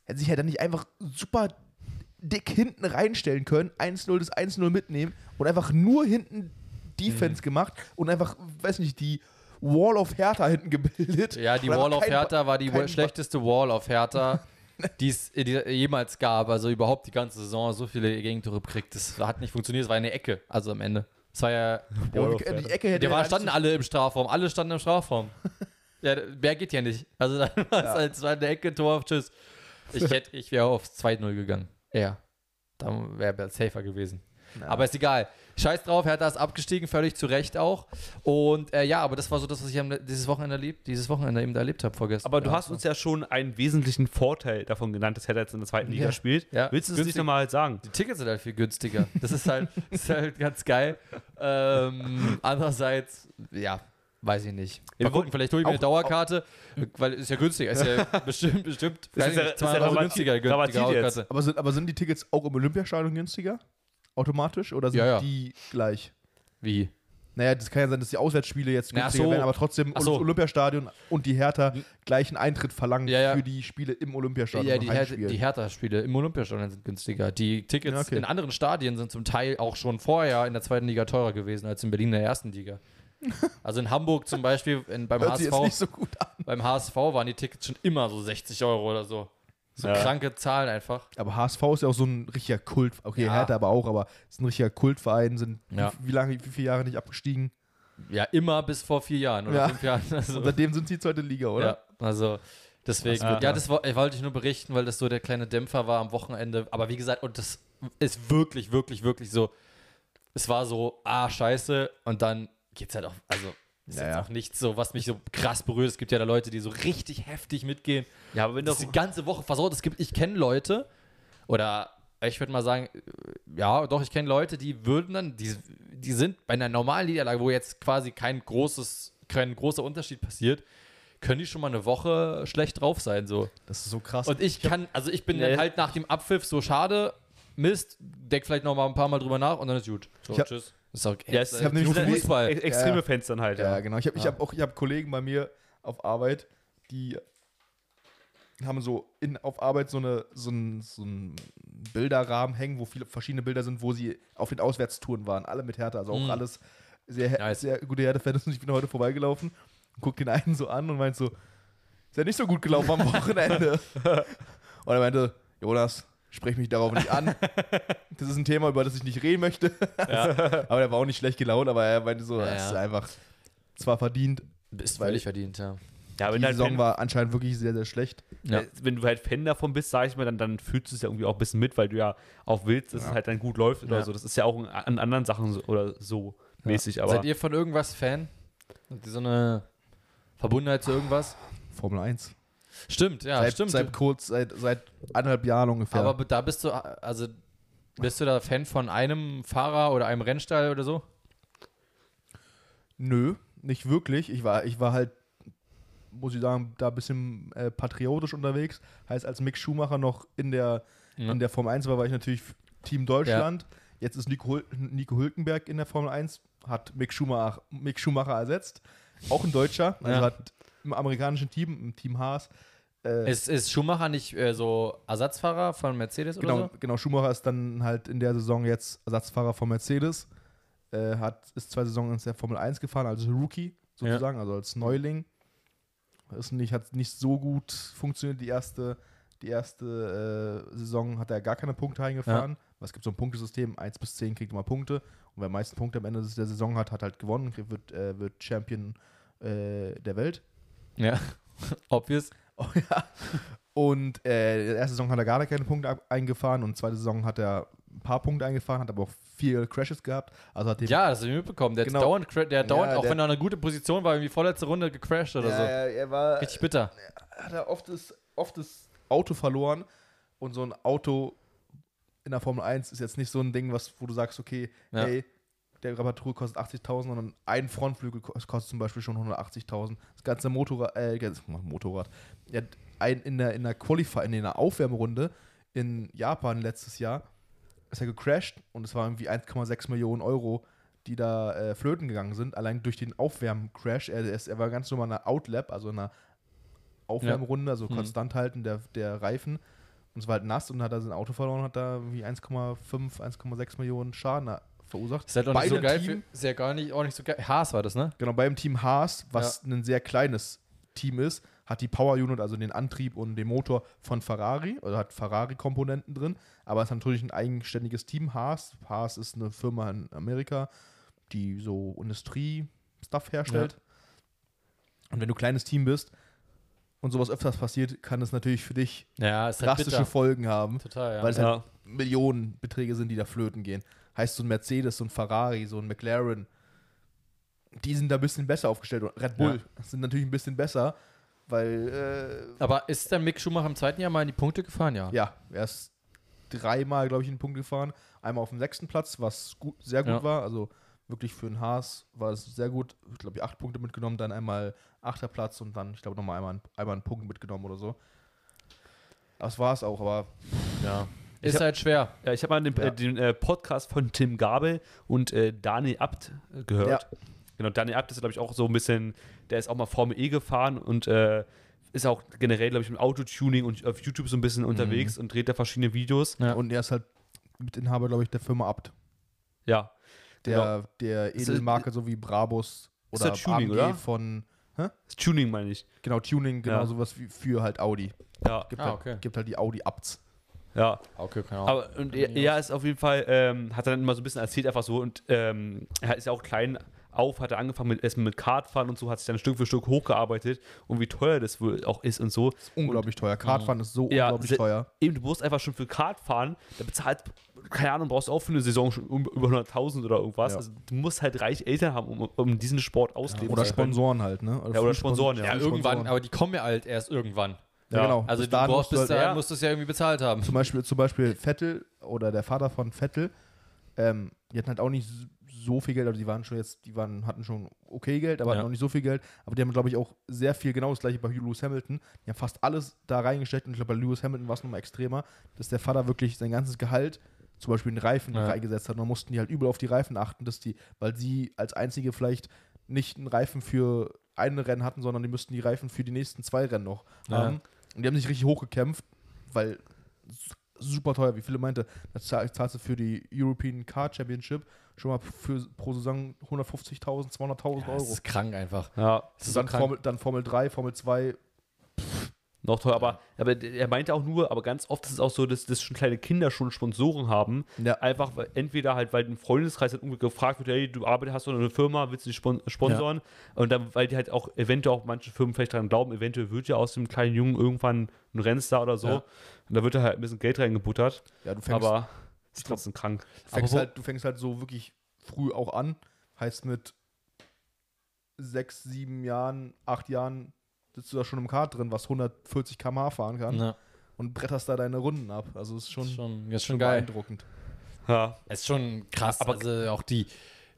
hätte sich halt dann nicht einfach super dick hinten reinstellen können, 1-0 das 1-0 mitnehmen und einfach nur hinten Defense Mhm. gemacht und einfach, weiß nicht, die Wall of Hertha hinten gebildet. Ja, die Wall of Hertha war die schlechteste Wall of Hertha, die es jemals gab. Also überhaupt die ganze Saison so viele Gegentore gekriegt. Das hat nicht funktioniert. Es war eine Ecke. Also am Ende. Es war ja. Ja, die, die Ecke hätte Die ja war, gar standen alle im Strafraum. Alle standen im Strafraum. ja, mehr geht ja nicht. Also dann war es halt, es war eine Ecke, Tor, tschüss. Ich, hätte- ich wäre aufs 2-0 gegangen. Ja. Dann wäre er safer gewesen. Ja. Aber ist egal. Scheiß drauf, Hertha ist abgestiegen, völlig zu Recht auch. Und äh, ja, aber das war so das, was ich am, dieses Wochenende erlebt, dieses Wochenende eben da erlebt habe vorgestern. Aber du ja, hast uns ja schon einen wesentlichen Vorteil davon genannt, dass Hertha jetzt in der zweiten Liga Ja. spielt. Ja. Willst du es nicht nochmal sagen? Die Tickets sind halt viel günstiger. Das ist halt, ist halt ganz geil. Ähm, andererseits, ja, weiß ich nicht. Mal Ja, gucken, vielleicht hole ich mir eine auch- Dauerkarte, weil ist ja günstiger. Ist ja bestimmt, bestimmt ist ja- das ist ja 200 Euro rabatti- günstiger, Dauerkarte. Aber sind, aber sind die Tickets auch im Olympiastadion günstiger? Automatisch? Oder sind Ja, ja. die gleich? Wie? Naja, das kann ja sein, dass die Auswärtsspiele jetzt Na, ach günstiger so. werden, aber trotzdem Ach so. Olympiastadion und die Hertha gleichen Eintritt verlangen Ja, ja. für die Spiele im Olympiastadion. Ja, beim die, Her Heimspiel. die Hertha-Spiele im Olympiastadion sind günstiger. Die Tickets Ja, okay. in anderen Stadien sind zum Teil auch schon vorher in der zweiten Liga teurer gewesen als in Berlin in der ersten Liga. Also in Hamburg zum Beispiel, in, beim, Hört sich jetzt HSV, nicht so gut an. beim HSV waren die Tickets schon immer so 60 Euro oder so. So Ja. kranke Zahlen einfach. Aber HSV ist ja auch so ein richtiger Kult. Okay, Ja. Hertha aber auch, aber ist ein richtiger Kultverein, sind Ja. wie, wie lange, wie viele Jahre nicht abgestiegen. Ja, immer bis vor vier Jahren oder Ja. fünf Jahren. Also, Und seitdem sind sie zweite Liga, oder? ja, also deswegen. Ja, das wo- wollte ich nur berichten, weil das so der kleine Dämpfer war am Wochenende. Aber wie gesagt, und das ist wirklich, wirklich, wirklich so. Es war so, ah, scheiße. Und dann geht's halt auch, also ist Ja, jetzt auch nichts so, was mich so krass berührt. Es gibt ja da Leute, die so richtig heftig mitgehen. Ja, aber wenn Das die ganze Woche versaut. Es gibt, ich kenne Leute, oder ich würde mal sagen, ja, doch, ich kenne Leute, die würden dann, die, die sind bei einer normalen Niederlage, wo jetzt quasi kein großes, kein großer Unterschied passiert, können die schon mal eine Woche schlecht drauf sein. So. Das ist so krass. Und ich kann, also ich bin Nee. dann halt nach dem Abpfiff so schade, Mist, denk vielleicht noch mal ein paar Mal drüber nach und dann ist gut. So, hab- tschüss. Ist auch, Ja, es- ich hab nur nämlich nur Fußball. Ex extreme Ja. Fans dann halt, ja, ja. genau. Ich habe ich Ja. hab auch ich hab Kollegen bei mir auf Arbeit, die haben so in, auf Arbeit so, eine, so, einen, so einen Bilderrahmen hängen, wo viele verschiedene Bilder sind, wo sie auf den Auswärtstouren waren. Alle mit Härte, also auch Mhm. alles sehr, Nice. sehr gute Härte-Fans. Und ich bin heute vorbeigelaufen und guck den einen so an und meint so, ist ja nicht so gut gelaufen am Wochenende. und er meinte, Jonas, Sprech mich darauf nicht an. das ist ein Thema, über das ich nicht reden möchte. aber er war auch nicht schlecht gelaunt, aber er meinte so, Ja, das ist ja. einfach zwar verdient. Ist Weil- völlig verdient, ja. Ja, Die halt Saison Fan, war anscheinend wirklich sehr, sehr schlecht. Ja. wenn du halt Fan davon bist, sag ich mal, dann, dann fühlst du es ja irgendwie auch ein bisschen mit, weil du ja auch willst, dass Ja. es halt dann gut läuft oder Ja. so. Das ist ja auch an anderen Sachen so, oder so mäßig, aber Seid ihr von irgendwas Fan? Habt ihr so eine Verbundenheit zu irgendwas? Formel 1. Stimmt, ja, seit, stimmt. Seit kurz, seit, seit anderthalb Jahren ungefähr. Aber da bist du, also bist du da Fan von einem Fahrer oder einem Rennstall oder so? Nö, nicht wirklich. Ich war, ich war halt, muss ich sagen, da ein bisschen äh, patriotisch unterwegs. Heißt, als Mick Schumacher noch in der, Ja. in der Formel 1 war, war ich natürlich Team Deutschland. Jetzt ist Nico, Nico Hülkenberg in der Formel 1, hat Mick Schumacher, Mick Schumacher ersetzt. Auch ein Deutscher, also Ja. hat im amerikanischen Team, im Team Haas. Äh, Ist, ist Schumacher nicht äh, so Ersatzfahrer von Mercedes genau, oder so? genau, Schumacher ist dann halt in der Saison jetzt Ersatzfahrer von Mercedes. Äh, hat, ist zwei Saisons in der Formel 1 gefahren, also Rookie sozusagen, also als Neuling. Ist nicht, hat nicht so gut funktioniert. Die erste, die erste äh, Saison hat er gar keine Punkte eingefahren. Weil Es gibt so ein Punktesystem, 1 bis 10 kriegt immer Punkte. Und wer am meisten Punkte am Ende der Saison hat, hat halt gewonnen wird, äh, wird Champion äh, der Welt. Ja, obvious. Oh, ja. Und äh, die erste Saison hat er gar keine Punkte eingefahren und zweite Saison hat er ein paar Punkte eingefahren, hat aber auch viele Crashes gehabt. Also hat Ja, das habe ich mitbekommen. Der Genau. hat dauernd, der hat dauernd Ja, auch der- wenn er in einer guten Position war, irgendwie vorletzte Runde gecrashed oder ja, so. ja, er war Richtig bitter. hat er oft das, oft das Auto verloren und so ein Auto in der Formel 1 ist jetzt nicht so ein Ding, was, wo du sagst, okay, Ja. hey, der Reparatur kostet 80.000, sondern ein Frontflügel ko- kostet zum Beispiel schon 180.000. Das ganze Motorrad, äh, das Motorrad, er hat ein, in der, in der Qualify, in der Aufwärmrunde in Japan letztes Jahr ist er gecrashed und es war irgendwie 1,6 Millionen Euro, die da äh, flöten gegangen sind, allein durch den Aufwärmcrash. Er, er, war ganz normal in einer Outlap, also in einer Aufwärmrunde, also Mhm. konstant halten der, der Reifen. Und es war halt nass und hat er sein Auto verloren und hat da irgendwie 1,5, 1,6 Millionen Schaden verursacht. Ist halt auch Bei nicht so geil. Team- Für, ja gar nicht, auch nicht so geil. Haas war das, ne? Genau, beim Team Haas, was ein sehr kleines Team ist, hat die Power Unit, also den Antrieb und den Motor von Ferrari, oder hat Ferrari-Komponenten drin, aber es ist natürlich ein eigenständiges Team Haas. Haas ist eine Firma in Amerika, die so Industrie-Stuff herstellt. Und wenn du kleines Team bist und sowas öfters passiert, kann es natürlich für dich Ja, halt drastische bitter. Folgen haben, Total, ja. weil es Ja. halt Millionenbeträge sind, die da flöten gehen. Heißt so ein Mercedes, so ein Ferrari, so ein McLaren, die sind da ein bisschen besser aufgestellt. Und Red Bull sind natürlich ein bisschen besser, weil Aber ist dann Mick Schumacher im zweiten Jahr mal in die Punkte gefahren? Ja. äh, ja, er ist dreimal, glaube ich, in den Punkt gefahren. Einmal auf dem sechsten Platz, was gut, sehr gut Ja. war. Also wirklich für den Haas war es sehr gut. Ich glaube, ich acht Punkte mitgenommen, dann einmal achter Platz und dann, ich glaube, nochmal einmal, einmal einen Punkt mitgenommen oder so. Das war es auch, aber ja. Ist hab- halt schwer. Ja, ich habe mal den, Ja. äh, den äh, Podcast von Tim Gabel und äh, Dani Abt äh, gehört. Genau, Dani Abt ist, glaube ich, auch so ein bisschen, der ist auch mal Formel E gefahren und äh, ist auch generell, glaube ich, mit Autotuning und auf YouTube so ein bisschen unterwegs und dreht da verschiedene Videos. Ja. und er ist halt Mitinhaber, glaube ich, der Firma Abt. Ja, Der, der Ist Edelmarke, so wie Brabus Ist oder das Tuning, AMG oder? von, das Tuning meine ich. genau, Tuning, genau Ja. sowas wie für halt Audi. Ja, Gibt, Ah, halt, okay. gibt halt die Audi Abts. Ja. Okay, keine Ahnung. Aber und er, er ist auf jeden Fall, ähm, hat er dann immer so ein bisschen erzählt, einfach so. Und ähm, er ist ja auch klein auf, hat er angefangen mit, erstmal mit Kartfahren und so, hat sich dann Stück für Stück hochgearbeitet und wie teuer das wohl auch ist und so. Unglaublich teuer. Kartfahren ist so Ja, unglaublich se- teuer. Eben, du musst einfach schon für Kart fahren, da bezahlt, keine Ahnung, brauchst du auch für eine Saison schon um- über 100.000 oder irgendwas. Ja. Also du musst halt reich Eltern haben, um, um diesen Sport ausleben Oder zu können. Sponsoren halt, ne? Ja, oder Sponsoren, ja. ja, irgendwann, Sponsoren. aber die kommen ja halt erst irgendwann. Ja, Ja. genau. Also Bis du brauchst, musst bis du halt, ja. musst du es ja irgendwie bezahlt haben. zum, Beispiel, zum Beispiel Vettel oder der Vater von Vettel, ähm, die hatten halt auch nicht so viel Geld, also die waren schon jetzt, die waren, hatten schon okay Geld, aber Ja. hatten noch nicht so viel Geld. Aber die haben, glaube ich, auch sehr viel, genau das gleiche bei Lewis Hamilton. Die haben fast alles da reingesteckt und ich glaube, bei Lewis Hamilton war es nochmal extremer, dass der Vater wirklich sein ganzes Gehalt zum Beispiel in Reifen Ja. reingesetzt hat. Und dann mussten die halt übel auf die Reifen achten, dass die, weil sie als einzige vielleicht nicht einen Reifen für ein Rennen hatten, sondern die müssten die Reifen für die nächsten zwei Rennen noch Ja. Und die haben sich richtig hochgekämpft, weil su- super teuer, wie viele meinte, da zahl- zahlst du für die European Car Championship schon mal für, pro Saison 150.000, 200.000 Das Euro. ist krank einfach. Ja, Das ist dann, krank. Formel, dann Formel 3, Formel 2, noch teuer. Aber, aber er meinte auch nur, aber ganz oft ist es auch so, dass, dass schon kleine Kinder schon Sponsoren haben. Ja. Einfach entweder halt, weil ein Freundeskreis halt irgendwie gefragt wird, hey, du arbeitest, hast du eine Firma, willst du spon sponsoren? Und dann, weil die halt auch eventuell auch manche Firmen vielleicht daran glauben, eventuell wird ja aus dem kleinen Jungen irgendwann ein Rennstar oder so. Ja. Und da wird da halt ein bisschen Geld reingebuttert. Ja, du fängst, aber ist trotzdem krank. fängst halt, du fängst halt so wirklich früh auch an. Heißt mit sechs, sieben Jahren, acht Jahren sitzt du da schon im Kart drin, was 140 km/h fahren kann Ja, und bretterst da deine Runden ab. Also ist schon, ist schon, ist schon geil. beeindruckend. Ja. Es ist schon krass, Aber- also auch die,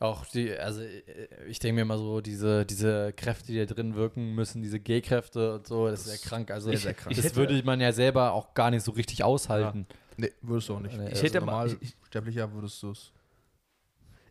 auch die, also äh, ich denke mir mal so, diese, diese Kräfte, die da drin wirken müssen, diese G-Kräfte und so, das ist sehr krank. Also sehr, sehr krank. das Ich hätte- würde man ja selber auch gar nicht so richtig aushalten. Nee, würdest du auch nicht. Nee, Also Ich hätte mal- normal, ich- sterblicher würdest du es.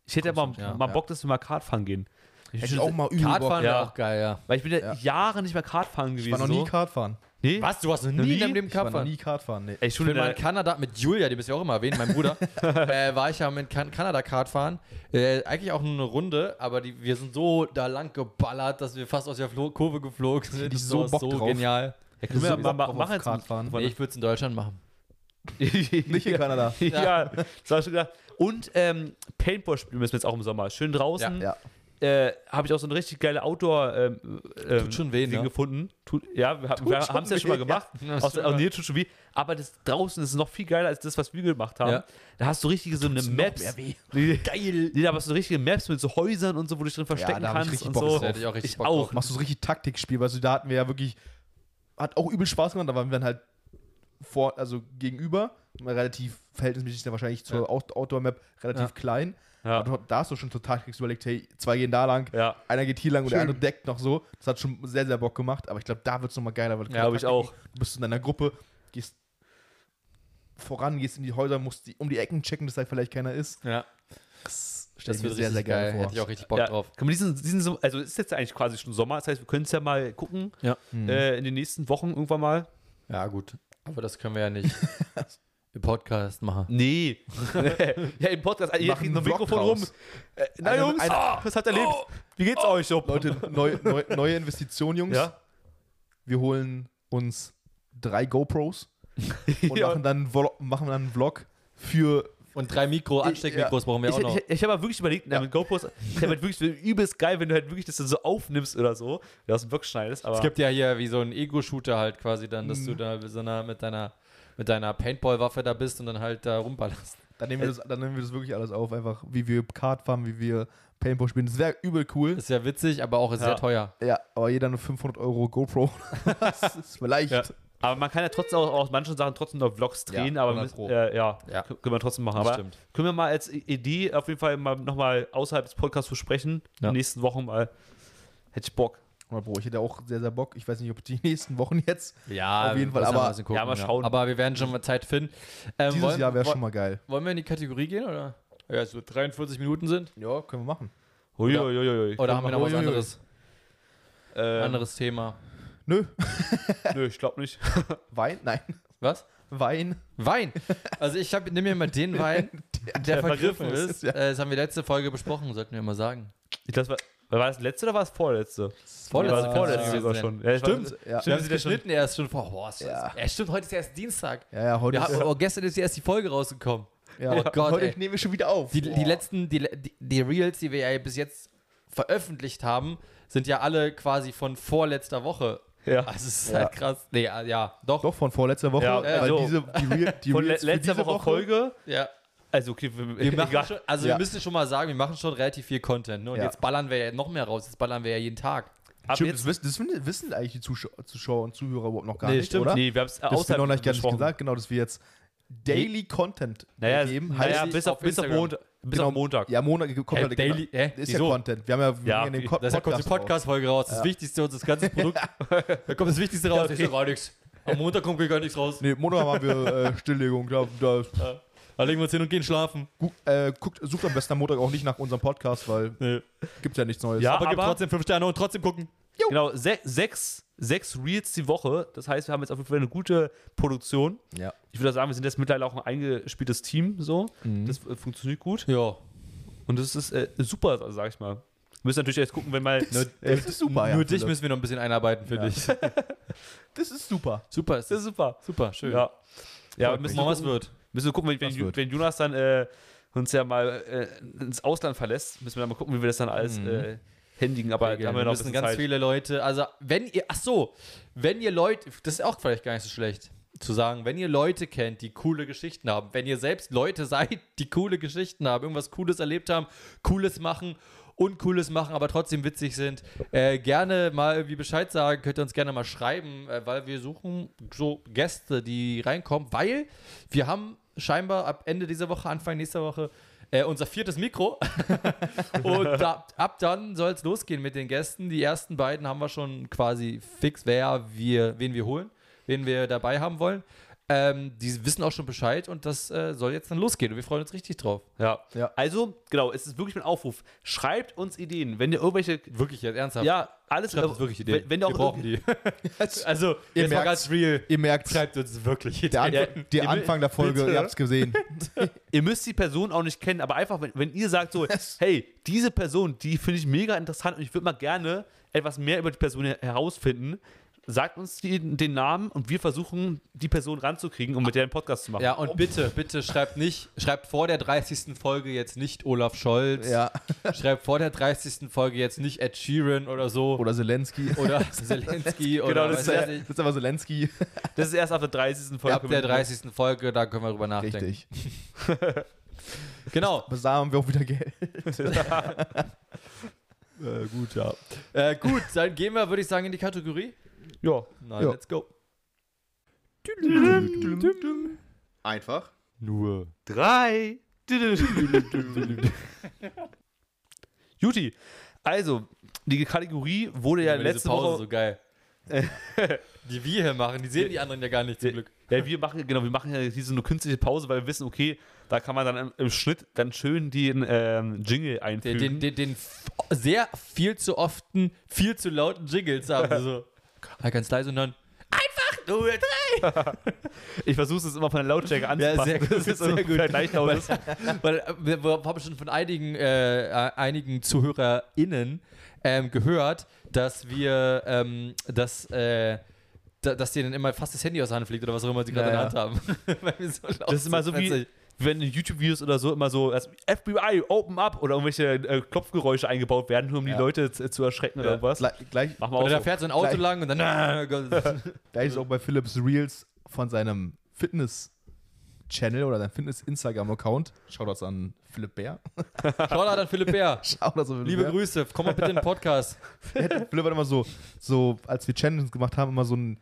Ich hätte mal, Ja. mal Ja. Bock, dass wir mal Kart fahren gehen. Ich Hätte ich auch mal übel Bock. Kartfahren wäre Ja. auch geil, ja. Weil ich bin ja, Ja. Jahre nicht mehr Kart fahren gewesen. Ich war noch nie so. Kart fahren. Nee? Was? Du hast noch Noch nie in nie? deinem Leben Ich war noch Kartfahren? nie Kart fahren. Nee. Ey, Ich bin in mal in Kanada mit Julia, die bist du ja auch immer erwähnt, mein Bruder, äh, war ich ja mit kan Kanada Kart fahren. Äh, eigentlich auch nur eine Runde, aber die, wir sind so da lang geballert, dass wir fast aus der Flo Kurve geflogen sind. ich so Bock so drauf. genial. ja, können wir so mal, mal drauf machen auf jetzt Kart fahren. Nee, ich würde es in Deutschland machen. Nicht in Kanada. ja, das gedacht. Und ähm, Paintball spielen müssen wir jetzt auch im Sommer. Schön draußen. Ja. Äh, habe ich auch so eine richtig geile Outdoor ähm, ähm, Tut schon weh, Ding ne? gefunden. Tut, ja, wir, wir schon haben es ja schon mal gemacht. ja. Aus, Nähe tut schon weh. Aber das draußen ist noch viel geiler als das, was wir gemacht haben. Ja. Da hast du richtige so eine noch Maps. Nee, Geil. Nee, da hast du richtige Maps mit so Häusern und so, wo du dich drin verstecken da hab ich kannst richtig und Bock so. drauf. Ich auch richtig Ich Bock auch. Machst du so richtig Taktikspiel, weißt du, da hatten wir ja wirklich, hat auch übel Spaß gemacht, da waren wir dann halt vor, also gegenüber, relativ verhältnismäßig wahrscheinlich zur Ja. Out Outdoor-Map relativ Ja. klein. Ja. Du- da hast du schon total Taktisch überlegt, hey, zwei gehen da lang, Ja. einer geht hier lang und der andere deckt noch so. Das hat schon sehr, sehr Bock gemacht, aber ich glaube, da wird es nochmal geiler. Weil du Ja, ich auch. Du bist in deiner Gruppe, gehst voran, gehst in die Häuser, musst die, um die Ecken checken, dass da vielleicht keiner ist. Ja, Das das wird sehr, sehr geil vor. Hätte ich auch richtig Bock ja. drauf. Kann man diesen, diesen, so- also es ist jetzt eigentlich quasi schon Sommer, das heißt, wir können es ja mal gucken Ja. Mhm. äh, in den nächsten Wochen irgendwann mal. Ja, gut. Aber das können wir ja nicht im Podcast machen. Nee. ja, im Podcast, ihr Machen kriegt ein einen Mikrofon rum. draus. Äh, na Eine- Jungs, eine- ah, was hat erlebt? Wie geht's euch so? Leute, neu, neu, neue Investition, Jungs. Ja? Wir holen uns drei GoPros und Ja. machen, dann, machen dann einen Vlog für. Und drei Mikro, Ansteckmikros brauchen wir Ich, auch noch. ich, ich habe mal wirklich überlegt, Ja. mit GoPros, ich habe halt wirklich so übelst geil, wenn du halt wirklich das dann so aufnimmst oder so, ja, aus dem Vlog schneidest, aber Es gibt ja hier wie so ein Ego-Shooter halt quasi dann, dass du da mit, so einer, mit deiner, mit deiner Paintball-Waffe da bist und dann halt da rumballerst. Dann nehmen, wir das, dann nehmen wir das wirklich alles auf, einfach wie wir Kart fahren, wie wir Paintball spielen. Das wäre übel cool. Ist ja witzig, aber auch ist Ja. sehr teuer. Ja, aber jeder eine 500 Euro GoPro. das ist vielleicht. Ja. Aber man kann ja trotzdem auch aus manchen Sachen trotzdem noch Vlogs Ja, drehen, aber 100 müssen, Pro. äh, ja, Ja. können wir trotzdem machen. Das Aber stimmt. können wir mal als Idee auf jeden Fall mal nochmal außerhalb des Podcasts besprechen, Ja. in den nächsten Wochen mal. Hätte ich Bock. 100 Pro. Ich hätte auch sehr, sehr Bock. Ich weiß nicht, ob die nächsten Wochen jetzt. Ja, Auf jeden Fall, aber- gucken, Ja, mal schauen. Aber wir werden schon mal Zeit finden. Ähm, Dieses wollen, Jahr wäre schon mal geil. Wollen wir in die Kategorie gehen, oder? Ja, so 43 Minuten sind. Ja, können wir machen. Huiuiuiui. Oder haben wir noch was anderes? Ähm, Anderes Thema. Nö. Nö, ich glaube nicht. Wein? Nein. Was? Wein. Wein. Also ich nimm mir mal den Wein, der, der vergriffen vergriffen ist. ist, ja. Äh, das haben wir letzte Folge besprochen, sollten wir mal sagen. Ich das war, war das letzte oder war es vorletzte? Vorletzte. War vorletzte Ja, sogar ja. schon. Ja, Stimmt. War, Ja. Wir haben ja schon- geschnitten erst schon vor. Boah, ist das, Ja. ja. stimmt, heute ist erst Dienstag. Ja, ja, heute Wir haben, ist, oh, gestern ist erst die Folge rausgekommen. ja, oh Gott, heute ey. nehmen wir schon wieder auf. Die, die letzten, die, die, die Reels, die wir ja bis jetzt veröffentlicht haben, sind ja alle quasi von vorletzter Woche. ja. Also es ist Ja. halt krass. Nee, äh, ja, doch. Doch, von vorletzter Woche. Ja, weil also- diese, die, Real, die Von le Reels für letzter diese Woche, Folge. Ja. Also, okay, wir, Wir machen egal. schon, also Ja. wir müssen schon mal sagen, wir machen schon relativ viel Content. Ne? Und Ja. jetzt ballern wir ja noch mehr raus. Jetzt ballern wir ja jeden Tag. Ab Stimmt, jetzt, das, wissen, das wissen- wissen eigentlich die Zuschauer, Zuschauer und Zuhörer überhaupt noch gar Nee, nicht, stimmt. oder? nee, wir haben es das haben noch nicht gar nicht besprochen. gesagt, genau, dass wir jetzt Daily Content Naja, geben. naja Heißt, bis, auf, bis, auf. Montag, bis Genau. auf Montag. Ja, Montag kommt Äh, halt Daily- genau, hä? ist Wieso? ja Content. Wir haben ja, wir Ja, bringen den okay. Co Da ist ja kommt die Podcast raus. Podcast-Folge raus. Das Ja. Wichtigste unseres ganzen Produkt. da kommt das Wichtigste raus. okay. Ich so, gar nichts. Am Montag kommt gar nichts raus. Nee, Montag haben wir äh, Stilllegung. Da, da, Da legen wir uns hin und gehen schlafen. gu äh, guckt, sucht am besten am Montag auch nicht nach unserem Podcast, weil Nee. gibt ja nichts Neues. Ja, Aber, gibt aber- trotzdem fünf Sterne und trotzdem gucken. Genau, se sechs, sechs Reels die Woche. Das heißt, wir haben jetzt auf jeden Fall eine gute Produktion. Ja. Ich würde sagen, wir sind jetzt mittlerweile auch ein eingespieltes Team. So. Mhm. Das äh, funktioniert gut. Ja. Und das ist äh, super, also, sag ich mal. müssen natürlich jetzt gucken, wenn mal. Nur, Das ist super, ja. nur dich Philipp. müssen wir noch ein bisschen einarbeiten, finde Ja. ich. Das ist super. Super, ist Das ist super. super, schön. Ja. Ja, wir müssen mal was wird. Müssen wir gucken wenn, wenn, wenn Jonas dann äh, uns ja mal äh, ins Ausland verlässt, müssen wir dann mal gucken, wie wir das dann alles Mhm. äh, händigen. Aber da Regeln. haben wir noch müssen ganz Zeit. viele Leute, also wenn ihr, ach so, wenn ihr Leute, das ist auch vielleicht gar nicht so schlecht zu sagen, wenn ihr Leute kennt, die coole Geschichten haben, wenn ihr selbst Leute seid, die coole Geschichten haben, irgendwas Cooles erlebt haben, Cooles machen, Uncooles machen, aber trotzdem witzig sind, äh, gerne mal irgendwie Bescheid sagen, könnt ihr uns gerne mal schreiben, äh, weil wir suchen so Gäste, die reinkommen, weil wir haben scheinbar ab Ende dieser Woche, Anfang nächster Woche äh, unser viertes Mikro. Und da, ab dann soll es losgehen mit den Gästen. Die ersten beiden haben wir schon quasi fix, wer wir, wen wir holen, wen wir dabei haben wollen. Ähm, die wissen auch schon Bescheid und das äh, soll jetzt dann losgehen und wir freuen uns richtig drauf. Ja. Ja. Also, genau, es ist wirklich mein Aufruf. Schreibt uns Ideen. Wenn ihr irgendwelche. Wirklich jetzt ernsthaft. Ja, alles. schreibt uns wirklich Ideen. Wenn, wenn ihr wir auch brauchen die. also, Ihr merkt's. ganz real. Ihr merkt, Schreibt uns wirklich der, Ideen. Anfang, Ja, der ihr- Anfang der Folge, bitte. ihr habt es gesehen. Ihr müsst die Person auch nicht kennen, aber einfach, wenn, wenn ihr sagt so, hey, diese Person, die finde ich mega interessant und ich würde mal gerne etwas mehr über die Person her- herausfinden, sagt uns die, den Namen und wir versuchen, die Person ranzukriegen, um mit der einen Podcast zu machen. Ja, und bitte, bitte schreibt nicht, schreibt vor der 30. Folge jetzt nicht Olaf Scholz. ja. Schreibt vor der 30. Folge jetzt nicht Ed Sheeran oder so. Oder Zelensky. Oder Zelensky oder das was ist weiß Das ist aber Zelensky. Das ist erst ab der 30. Folge. Ab der 30. Folge, da können wir drüber nachdenken. Richtig. Genau. Bis da haben wir auch wieder Geld. Äh, gut, ja. Äh, gut, dann gehen wir, würde ich sagen, in die Kategorie. Ja. Nein, Ja. let's go. Einfach. Nur. Drei. Juti, also, die Kategorie wurde ja Immer diese letzte Pause Woche. so geil. die wir hier machen, die sehen die anderen ja gar nicht zum Glück. Ja, wir machen, genau, wir machen ja diese nur künstliche Pause, weil wir wissen, okay, da kann man dann im, im Schnitt dann schön den ähm, Jingle Den, einfügen. den, den, den f- sehr viel zu often, viel zu lauten Jingles haben. so. Halt ganz leise und dann. Einfach nur drei! ich versuche es immer von der Lautstärke anzupassen. sehr gut, Das ist sehr gut. gleich laut ist. Weil äh, wir, wir haben schon von einigen, äh, einigen ZuhörerInnen ähm, gehört, dass wir, ähm, dass, äh, da, dass denen immer fast das Handy aus der Hand fliegt oder was auch immer sie gerade Ja, in der Hand haben. So Das ist immer so wie. Wenn in YouTube-Videos oder so immer so FBI, open up oder irgendwelche äh, Klopfgeräusche eingebaut werden, nur um die Ja. Leute zu, erschrecken oder Ja. irgendwas. Gleich, gleich, Machen wir auch Oder da so. fährt so ein Auto Gleich- lang und dann. Gott. gleich ist auch bei Philips Reels von seinem Fitness-Channel oder seinem Fitness-Instagram-Account. Shoutouts an Philipp Bär. Shoutout an Philipp Bär. Shoutouts an Philipp Liebe Bär. Grüße, komm mal bitte in den Podcast. Philipp hat immer so, so, als wir Challenges gemacht haben, immer so ein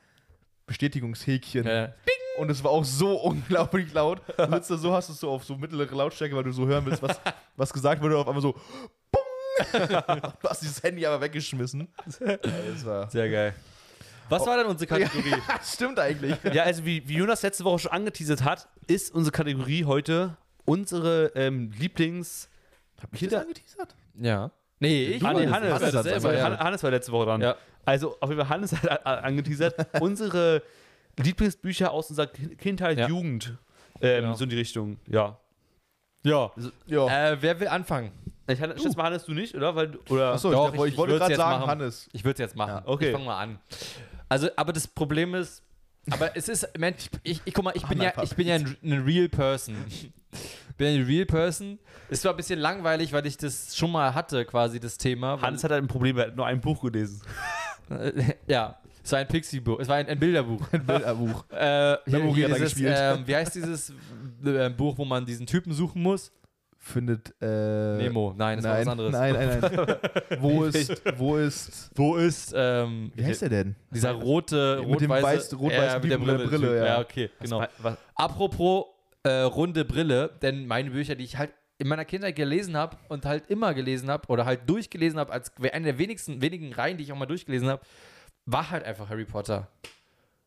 Bestätigungshäkchen. Äh, Und es war auch so unglaublich laut. Du sitzt da so, hast es so auf so mittlere Lautstärke, weil du so hören willst, was, was gesagt wurde, und auf einmal so Bung! du hast dieses Handy aber weggeschmissen. Das war. sehr geil. Was war denn unsere Kategorie? Stimmt eigentlich. Ja, also wie, wie Jonas letzte Woche schon angeteasert hat, ist unsere Kategorie heute unsere ähm, Lieblings... Hab ich das angeteasert? Ja. Nee, ich Ah, nee. Hannes, Hannes selber, ja. Han- Hannes war letzte Woche dran. Ja. Also auf jeden Fall Hannes hat angeteasert, unsere Lieblingsbücher aus unserer Ki- Kindheit, Ja. Jugend, ähm, Genau. so in die Richtung, ja. Ja. Ja. Äh, wer will anfangen? Ich schätze mal, Hannes, du nicht, oder? Weil, oder? Achso, Doch, ich, ich, ich- ich wollte gerade jetzt sagen, machen. Hannes. Ich würde es jetzt machen. Ja, okay. Ich fange mal an. Also, aber das Problem ist, aber es ist, Mensch, ich, ich guck mal, ich bin ja, ich bin ja ein, ein Real Person. bin eine Real Person. Ist zwar ein bisschen langweilig, weil ich das schon mal hatte, quasi das Thema. Hannes hat halt ein Problem, er hat nur ein Buch gelesen. Ja, es war ein Pixie-Buch, es war ein, ein Bilderbuch. Ein Bilderbuch. äh, Memory hat er gespielt. ähm, wie heißt dieses äh, Buch, wo man diesen Typen suchen muss? Findet. Äh, Nemo. Nein, das war nein, was anderes. nein, nein, nein. wo ist. Wo ist. Wo ist ähm, Wie heißt der denn? dieser rote, Mit dem weiß- mit der Typen mit der Brille, Brille, Typ. ja. ja. okay, genau. Was, Apropos äh, runde Brille, denn meine Bücher, die ich halt in meiner Kindheit gelesen habe und halt immer gelesen habe oder halt durchgelesen habe, als eine der wenigsten, wenigen Reihen, die ich auch mal durchgelesen habe, war halt einfach Harry Potter.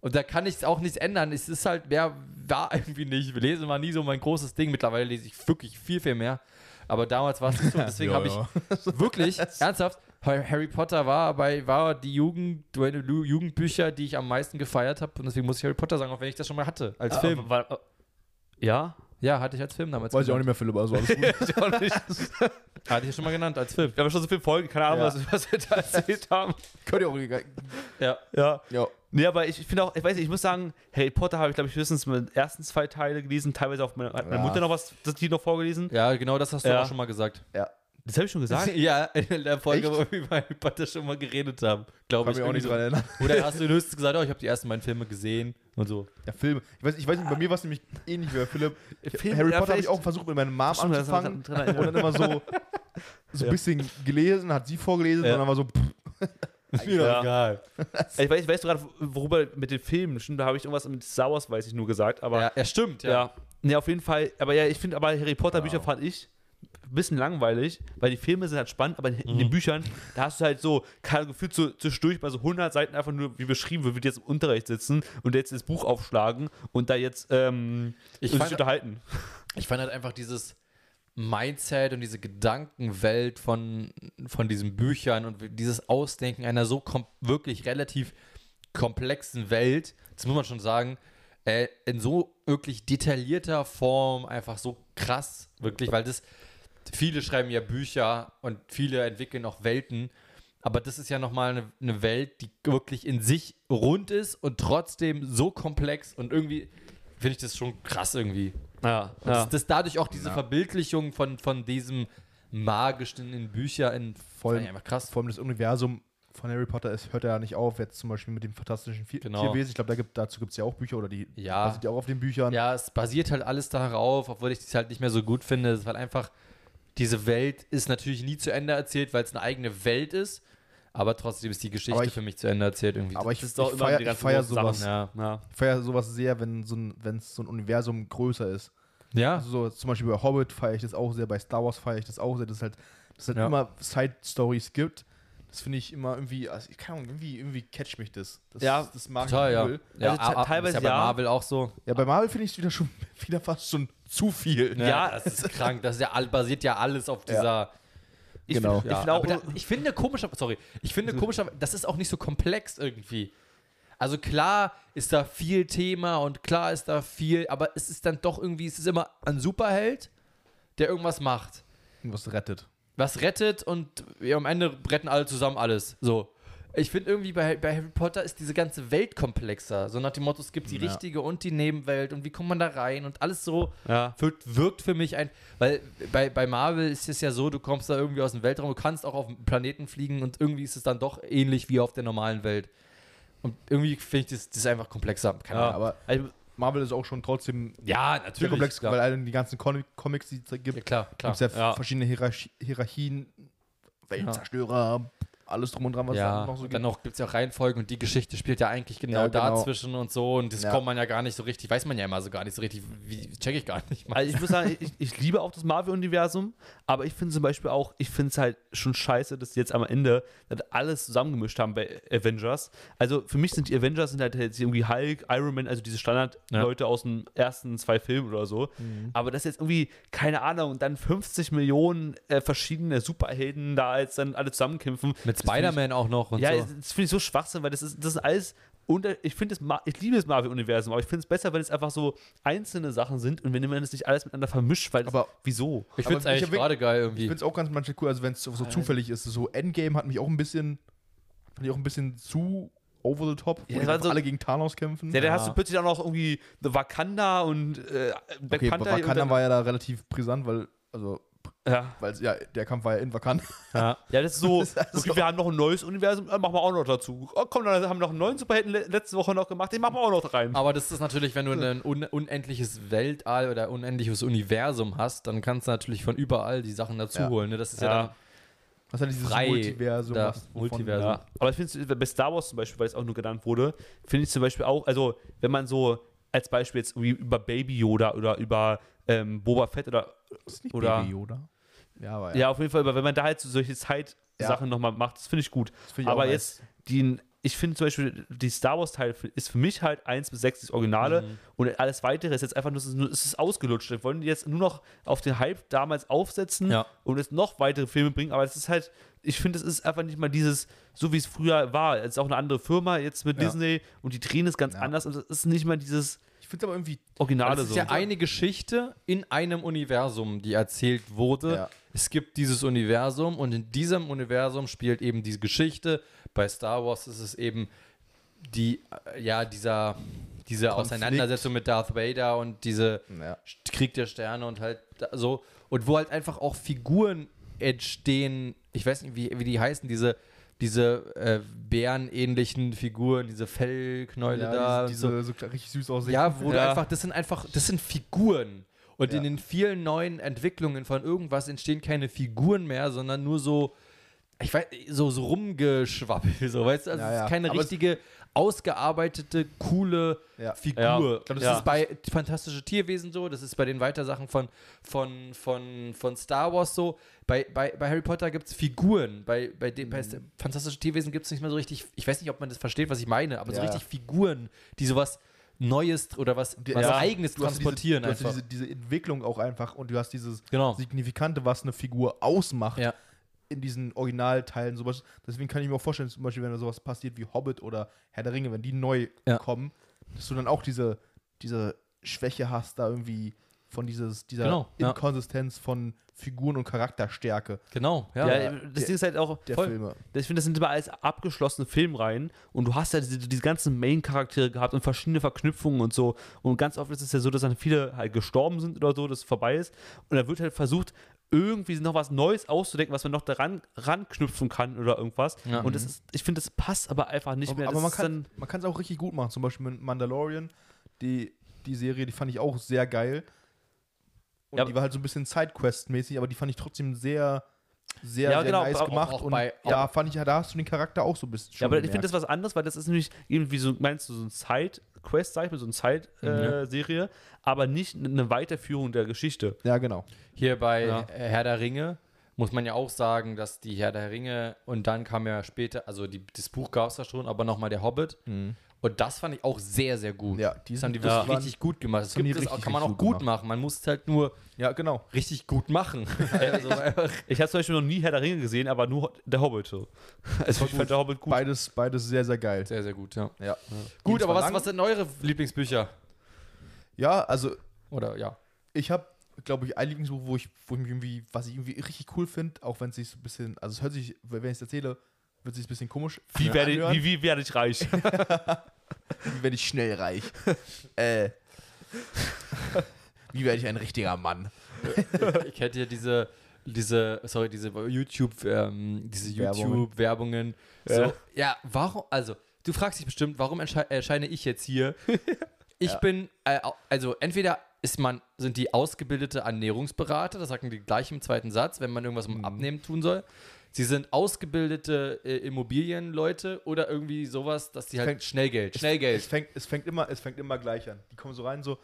Und da kann ich es auch nichts ändern. Es ist halt, wer war irgendwie nicht. Lesen war nie so mein großes Ding. Mittlerweile lese ich wirklich viel, viel mehr. Aber damals war es nicht so. Deswegen habe ich wirklich, ernsthaft, Harry Potter war bei, war die Jugend, meine Jugendbücher, die ich am meisten gefeiert habe. Und deswegen muss ich Harry Potter sagen, auch wenn ich das schon mal hatte, als Film. War, war, ja? Ja, hatte ich als Film damals Weiß ich auch nicht genannt. mehr, Philipp, also alles gut. Ich auch nicht. Hatte ich ja schon mal genannt als Film. Wir haben schon so viele Folgen, keine Ahnung, Ja. was, was wir da erzählt haben. Könnt ihr auch egal. Ja. Ja. Ja. Nee, aber ich finde auch, ich weiß nicht, ich muss sagen, Harry Potter habe ich, glaube ich, höchstens mit den ersten zwei Teile gelesen, teilweise auch meine, hat meine Ja. Mutter noch was, das die noch vorgelesen. Ja, genau das hast du Ja. auch schon mal gesagt. Ja. Das habe ich schon gesagt. Ja, in der Folge, Echt? wo wir über Harry Potter schon mal geredet haben. Glaube Kann ich. mich auch nicht dran erinnern. Oder hast du höchstens gesagt, oh, ich habe die ersten beiden Filme gesehen und so. Ja, Filme. Ich weiß, ich weiß nicht, bei mir war es nämlich ähnlich wie bei Philipp. Film- Harry ja, Potter habe ich auch versucht, mit meiner Mom Stimmt, anzufangen. Und dann immer so, so ein bisschen gelesen, hat sie vorgelesen und dann war so, pff, Ist mir doch egal. Ich weiß, weißt du gerade, worüber mit den Filmen, stimmt, da habe ich irgendwas mit Star Wars, weiß ich nur gesagt, aber Ja, stimmt. ja. Ja. Nee, auf jeden Fall, aber ja, ich finde aber Harry Potter Bücher fand ich ein bisschen langweilig, weil die Filme sind halt spannend, aber in, Mhm. den Büchern, da hast du halt so, gefühlt so zwischendurch bei so 100 Seiten einfach nur, wie beschrieben wird, wie die jetzt im Unterricht sitzen und jetzt das Buch aufschlagen und da jetzt ähm, Ich sich fand- unterhalten. Ich fand halt einfach dieses Mindset und diese Gedankenwelt von, von diesen Büchern und dieses Ausdenken einer so wirklich relativ komplexen Welt, das muss man schon sagen, äh, in so wirklich detaillierter Form einfach so krass, wirklich, weil das, viele schreiben ja Bücher und viele entwickeln auch Welten, aber das ist ja nochmal eine, eine Welt, die wirklich in sich rund ist und trotzdem so komplex und irgendwie finde ich das schon krass irgendwie. Ja, Und dass, dass dadurch auch diese Ja. Verbildlichung von, von diesem magischen in Bücher in Voll. einfach krass. vor allem das Universum von Harry Potter ist, hört ja nicht auf, jetzt zum Beispiel mit dem fantastischen Vier Genau. Tierwesen. Ich glaube, da gibt, dazu gibt es ja auch Bücher oder die Ja. basiert ja auch auf den Büchern. Ja, es basiert halt alles darauf, obwohl ich das halt nicht mehr so gut finde. Es ist halt einfach, diese Welt ist natürlich nie zu Ende erzählt, weil es eine eigene Welt ist. Aber trotzdem ist die Geschichte ich- für mich zu Ende erzählt irgendwie. Aber ich, Das ist doch ich immer feier- die ich sowas. ja. ja. Ich feiere sowas sehr, wenn so ein, so ein Universum größer ist. ja. Also so zum Beispiel bei Hobbit feiere ich das auch sehr, bei Star Wars feiere ich das auch sehr, dass es halt, dass halt Ja. immer Side-Stories gibt. Das finde ich immer irgendwie, also ich kann irgendwie, irgendwie catch mich das. das Ja, das mag Total, ich ja. übel. ja Also a- a- teilweise ist ja bei ja. Marvel auch so. Ja, bei Marvel finde ich es wieder schon wieder fast schon zu viel. Ja. das ist krank. Das ist ja all, basiert ja alles auf Ja. dieser. Ich Genau. find- Ja, Ich aber da, ich finde komischer, sorry, ich finde komischer, das ist auch nicht so komplex irgendwie. Also klar ist da viel Thema und klar ist da viel, aber es ist dann doch irgendwie, es ist immer ein Superheld, der irgendwas macht, Was rettet. Was rettet und ja, am Ende retten alle zusammen alles. So. Ich finde irgendwie bei, bei Harry Potter ist diese ganze Welt komplexer. So nach dem Motto, es gibt die Ja. richtige und die Nebenwelt und wie kommt man da rein und alles so ja. wirkt, wirkt für mich ein, weil bei, bei Marvel ist es ja so, du kommst da irgendwie aus dem Weltraum, du kannst auch auf den Planeten fliegen und irgendwie ist es dann doch ähnlich wie auf der normalen Welt. Und irgendwie finde ich das, das einfach komplexer. Keine. Ahnung. Aber Also, Marvel ist auch schon trotzdem Ja, sehr natürlich. komplex, klar. weil all die ganzen Comic Comics, die es da gibt, ja, klar, klar. gibt es ja, Ja. verschiedene Hierarchi Hierarchien, Weltenzerstörer, alles drum und dran, was ja, da noch so gibt. dann noch gibt es ja auch Reihenfolgen und die Geschichte spielt ja eigentlich genau, Ja, genau. dazwischen und so und das Ja. kommt man ja gar nicht so richtig, weiß man ja immer so gar nicht so richtig, wie check ich gar nicht mal. Also ich muss sagen, ich, ich liebe auch das Marvel-Universum, aber ich finde zum Beispiel auch, ich finde es halt schon scheiße, dass die jetzt am Ende das alles zusammengemischt haben bei Avengers. Also für mich sind die Avengers sind halt jetzt irgendwie Hulk, Iron Man, also diese Standard-Leute aus den ersten zwei Filmen oder so. Mhm. Aber das jetzt irgendwie, keine Ahnung, und dann 50 Millionen äh, verschiedene Superhelden da jetzt dann alle zusammenkämpfen. Mit Ich- Spider-Man auch noch und ja, so. das, das finde ich so Schwachsinn, weil das ist, das ist alles. unter- ich finde es, ich liebe das Marvel-Universum, aber ich finde es besser, wenn es einfach so einzelne Sachen sind und wenn man es nicht alles miteinander vermischt, weil das, Aber- wieso? ich finde es ich eigentlich gerade geil Ich irgendwie. finde es auch ganz manchmal cool, also wenn es so, so zufällig ist. So Endgame hat mich auch ein bisschen, fand ich auch ein bisschen zu over the top, Ja, wo das war einfach so- alle gegen Thanos kämpfen. Ja, dann Ja. hast du plötzlich auch noch irgendwie The Wakanda und äh, Black okay, Panther. Wakanda und dann, war ja da relativ brisant, weil, also, ja. weil ja, der Kampf war ja in Wakanda. Ja. ja, das ist so, Das ist also- okay, wir haben noch ein neues Universum, äh, machen wir auch noch dazu. Oh, komm, dann haben wir noch einen neuen Superhelden le letzte Woche noch gemacht, den machen wir auch noch rein. Aber das ist natürlich, wenn du ein un unendliches Weltall oder unendliches Universum hast, dann kannst du natürlich von überall die Sachen dazu Ja. holen. Ne? Das ist ja, Ja. dann Was hat dieses Frei Multiversum? da- was- wovon- Multiversum. Ja, aber ich finde bei Star Wars zum Beispiel, weil es auch nur genannt wurde, finde ich zum Beispiel auch, also wenn man so als Beispiel jetzt über Baby Yoda oder über ähm, Boba Fett oder Ist nicht Oder- Baby Yoda? Ja, aber ja. auf jeden Fall, aber wenn man da halt so solche Zeitsachen Ja. nochmal macht, das finde ich gut. Das find ich aber jetzt die, ich finde zum Beispiel die Star Wars Teil ist für mich halt 1 bis 6 das Originale Mhm. und alles weitere ist jetzt einfach nur, es ist, ausgelutscht. Wir wollen die jetzt nur noch auf den Hype damals aufsetzen Ja. und jetzt noch weitere Filme bringen, aber es ist halt, ich finde, es ist einfach nicht mal dieses, so wie es früher war. Es ist auch eine andere Firma jetzt mit Ja. Disney und die drehen es ganz Ja. anders und es ist nicht mal dieses, finde es aber irgendwie. Originale Das ist so. ja eine Geschichte in einem Universum, die erzählt wurde. Ja. Es gibt dieses Universum und in diesem Universum spielt eben diese Geschichte. Bei Star Wars ist es eben die, äh, ja, dieser, diese Konflikt. Auseinandersetzung mit Darth Vader und diese Ja. Krieg der Sterne und halt so. Und wo halt einfach auch Figuren entstehen, ich weiß nicht, wie, wie die heißen, diese, diese äh, bärenähnlichen Figuren, diese Fellknäule Ja, da. diese, diese so richtig süß aussehen. ja, wo du Ja. einfach, das sind einfach, das sind Figuren. Und Ja. in den vielen neuen Entwicklungen von irgendwas entstehen keine Figuren mehr, sondern nur so, ich weiß, so, so rumgeschwabbel, so, weißt du? Also Ja, es ja. ist keine Aber richtige, ausgearbeitete, coole Ja. Figur. Ja. glaub, das das ist ist bei Fantastische Tierwesen so, das ist bei den Weitersachen von, von, von, von Star Wars so. Bei, bei, bei Harry Potter gibt es Figuren. Bei, bei, dem, bei Mhm. Fantastische Tierwesen gibt es nicht mehr so richtig, ich weiß nicht, ob man das versteht, was ich meine, aber so Ja. richtig Figuren, die sowas Neues oder was, was ja, Eigenes du hast transportieren diese, du einfach. hast diese, diese Entwicklung auch einfach und du hast dieses Genau. Signifikante, was eine Figur ausmacht Ja. In diesen Originalteilen. Sowas. Deswegen kann ich mir auch vorstellen, zum Beispiel, wenn da sowas passiert wie Hobbit oder Herr der Ringe, wenn die neu Ja. kommen, dass du dann auch diese, diese Schwäche hast, da irgendwie von dieses, dieser Genau, ja. Inkonsistenz von Figuren und Charakterstärke Genau, ja. Ja, Ja, das der- Ding ist halt auch, der voll, Filme. ich finde, das sind immer alles abgeschlossene Filmreihen und du hast ja diese, diese ganzen Main-Charaktere gehabt und verschiedene Verknüpfungen und so. Und ganz oft ist es ja so, dass dann viele halt gestorben sind oder so, dass es vorbei ist. Und da wird halt versucht, irgendwie noch was Neues auszudenken, was man noch daran ranknüpfen kann oder irgendwas. Ja. Und das ist, ich finde, das passt aber einfach nicht Aber, mehr. aber Das man ist kann dann, man kann es auch richtig gut machen. Zum Beispiel mit Mandalorian, die, die Serie, die fand ich auch sehr geil. Und Ja, die war halt so ein bisschen Sidequest-mäßig, aber die fand ich trotzdem sehr, sehr, Ja, sehr genau, nice auch- gemacht. auch und bei- da fand ich, ja, da hast du den Charakter auch so ein bisschen ja, aber ich gemerkt. finde das was anderes, weil das ist nämlich irgendwie so, meinst du, so ein Side-Quest, sag ich mal, so eine Side-Serie, aber nicht eine Weiterführung der Geschichte. Ja, genau. Hier bei Ja. äh, Herr der Ringe muss man ja auch sagen, dass die Herr der Ringe und dann kam ja später, also die, das Buch gab es ja schon, aber nochmal der Hobbit. Und das fand ich auch sehr, sehr gut. Ja, die das haben die wirklich waren- richtig gut gemacht. Das, gibt es auch, kann man auch gut gut machen. Man muss es halt nur Ja, genau. richtig gut machen. also Ich habe zum Beispiel noch nie Herr der Ringe gesehen, aber nur der Hobbit. so. Also ich fand der Hobbit gut. Beides, beides sehr, sehr geil. sehr, sehr gut, ja. Ja. Gut, Ging aber was, was sind eure Lieblingsbücher? Ja, also Oder ja. ich habe, glaube ich, ein Lieblingsbuch, wo ich, wo ich mich irgendwie, was ich irgendwie richtig cool finde, auch wenn es sich so ein bisschen, also es hört sich, wenn ich es erzähle, wird sich ein bisschen komisch. Wie werde, anhören. wie, wie werde ich reich? Wie werde ich schnell reich? äh. Wie werde ich ein richtiger Mann? ich hätte ja diese, diese, sorry, diese YouTube, ähm, diese Werbungen. YouTube-Werbungen. So, Ja. ja. warum, also, du fragst dich bestimmt, warum ersche erscheine ich jetzt hier? Ich bin, äh, also entweder ist man, sind die ausgebildete Ernährungsberater, das sagen die gleich im zweiten Satz, wenn man irgendwas um Abnehmen tun soll. Sie sind ausgebildete äh, Immobilienleute oder irgendwie sowas, dass die halt fängt- Schnellgeld, Es Schnellgeld. fängt, es, fängt immer, es fängt immer gleich an. Die kommen so rein, so,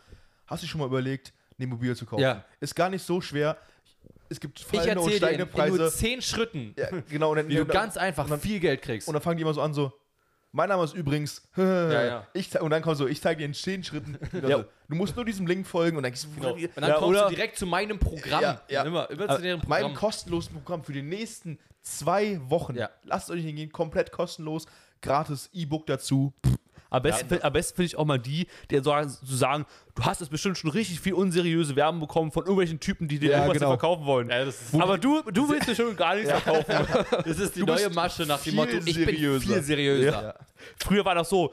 hast du schon mal überlegt, eine Immobilie zu kaufen? Ja. Ist gar nicht so schwer. Es gibt fallende und erzähle dir steigende in, in nur Preise. zehn Schritten, ja, genau, und dann, wie du ganz einfach dann- viel Geld kriegst. und dann fangen die immer so an, so, mein Name ist übrigens, ja. Ich, ze- und dann kommt so, ich zeige dir in zehn Schritten, Ja. so, du musst nur diesem Link folgen und dann gehst du Genau. Und dann Ja, kommst oder- du direkt zu meinem Programm. Ja, ja. Immer, immer zu deren meinem Programm. kostenlosen Programm für die nächsten zwei Wochen. Ja. Lasst euch nicht gehen, komplett kostenlos, gratis E-Book dazu. Am besten, find- am besten finde ich auch mal die, die so, so sagen, du hast jetzt bestimmt schon richtig viel unseriöse Werbung bekommen von irgendwelchen Typen, die dir Ja, irgendwas genau. verkaufen wollen. Ja, das ist- Aber du, du willst dir schon gar nichts verkaufen. Das ist die Du neue Masche nach dem Motto, ich bin seriöser. viel seriöser. Ja. Früher war das so,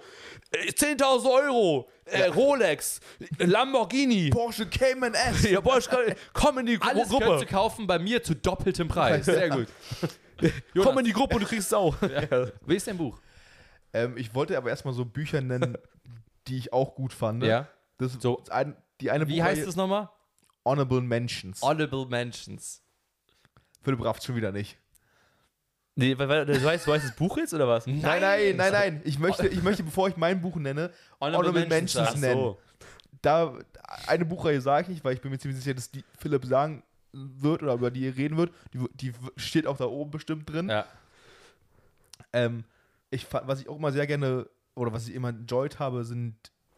äh, 10.000 Euro, äh, Rolex, äh, Lamborghini. Porsche Cayman S. Ja, kann- komm in die Gru Alles könntest du Gruppe. kaufen bei mir zu doppeltem Preis. Sehr gut. Komm in die Gruppe und du kriegst es auch. Wie ist dein Buch? Ähm, ich wollte aber erstmal so Bücher nennen, die ich auch gut fand. Ja. Das So. ist ein, die eine Wie heißt es nochmal? Honorable Mentions. Honorable Mentions. Philipp rafft schon wieder nicht. Nee, weil, weil, du, weißt, du weißt das Buch jetzt oder was? Nein, nein, nein, nein. Ich möchte, ich möchte, bevor ich mein Buch nenne, Honorable Honorable Mentions Mentions nennen. So. Da eine Buchreihe sage ich nicht, weil ich bin mir ziemlich sicher, dass die Philipp sagen wird oder über die er reden wird. Die, die steht auch da oben bestimmt drin. Ja. Ähm, ich fand, was ich auch immer sehr gerne oder was ich immer enjoyed habe, sind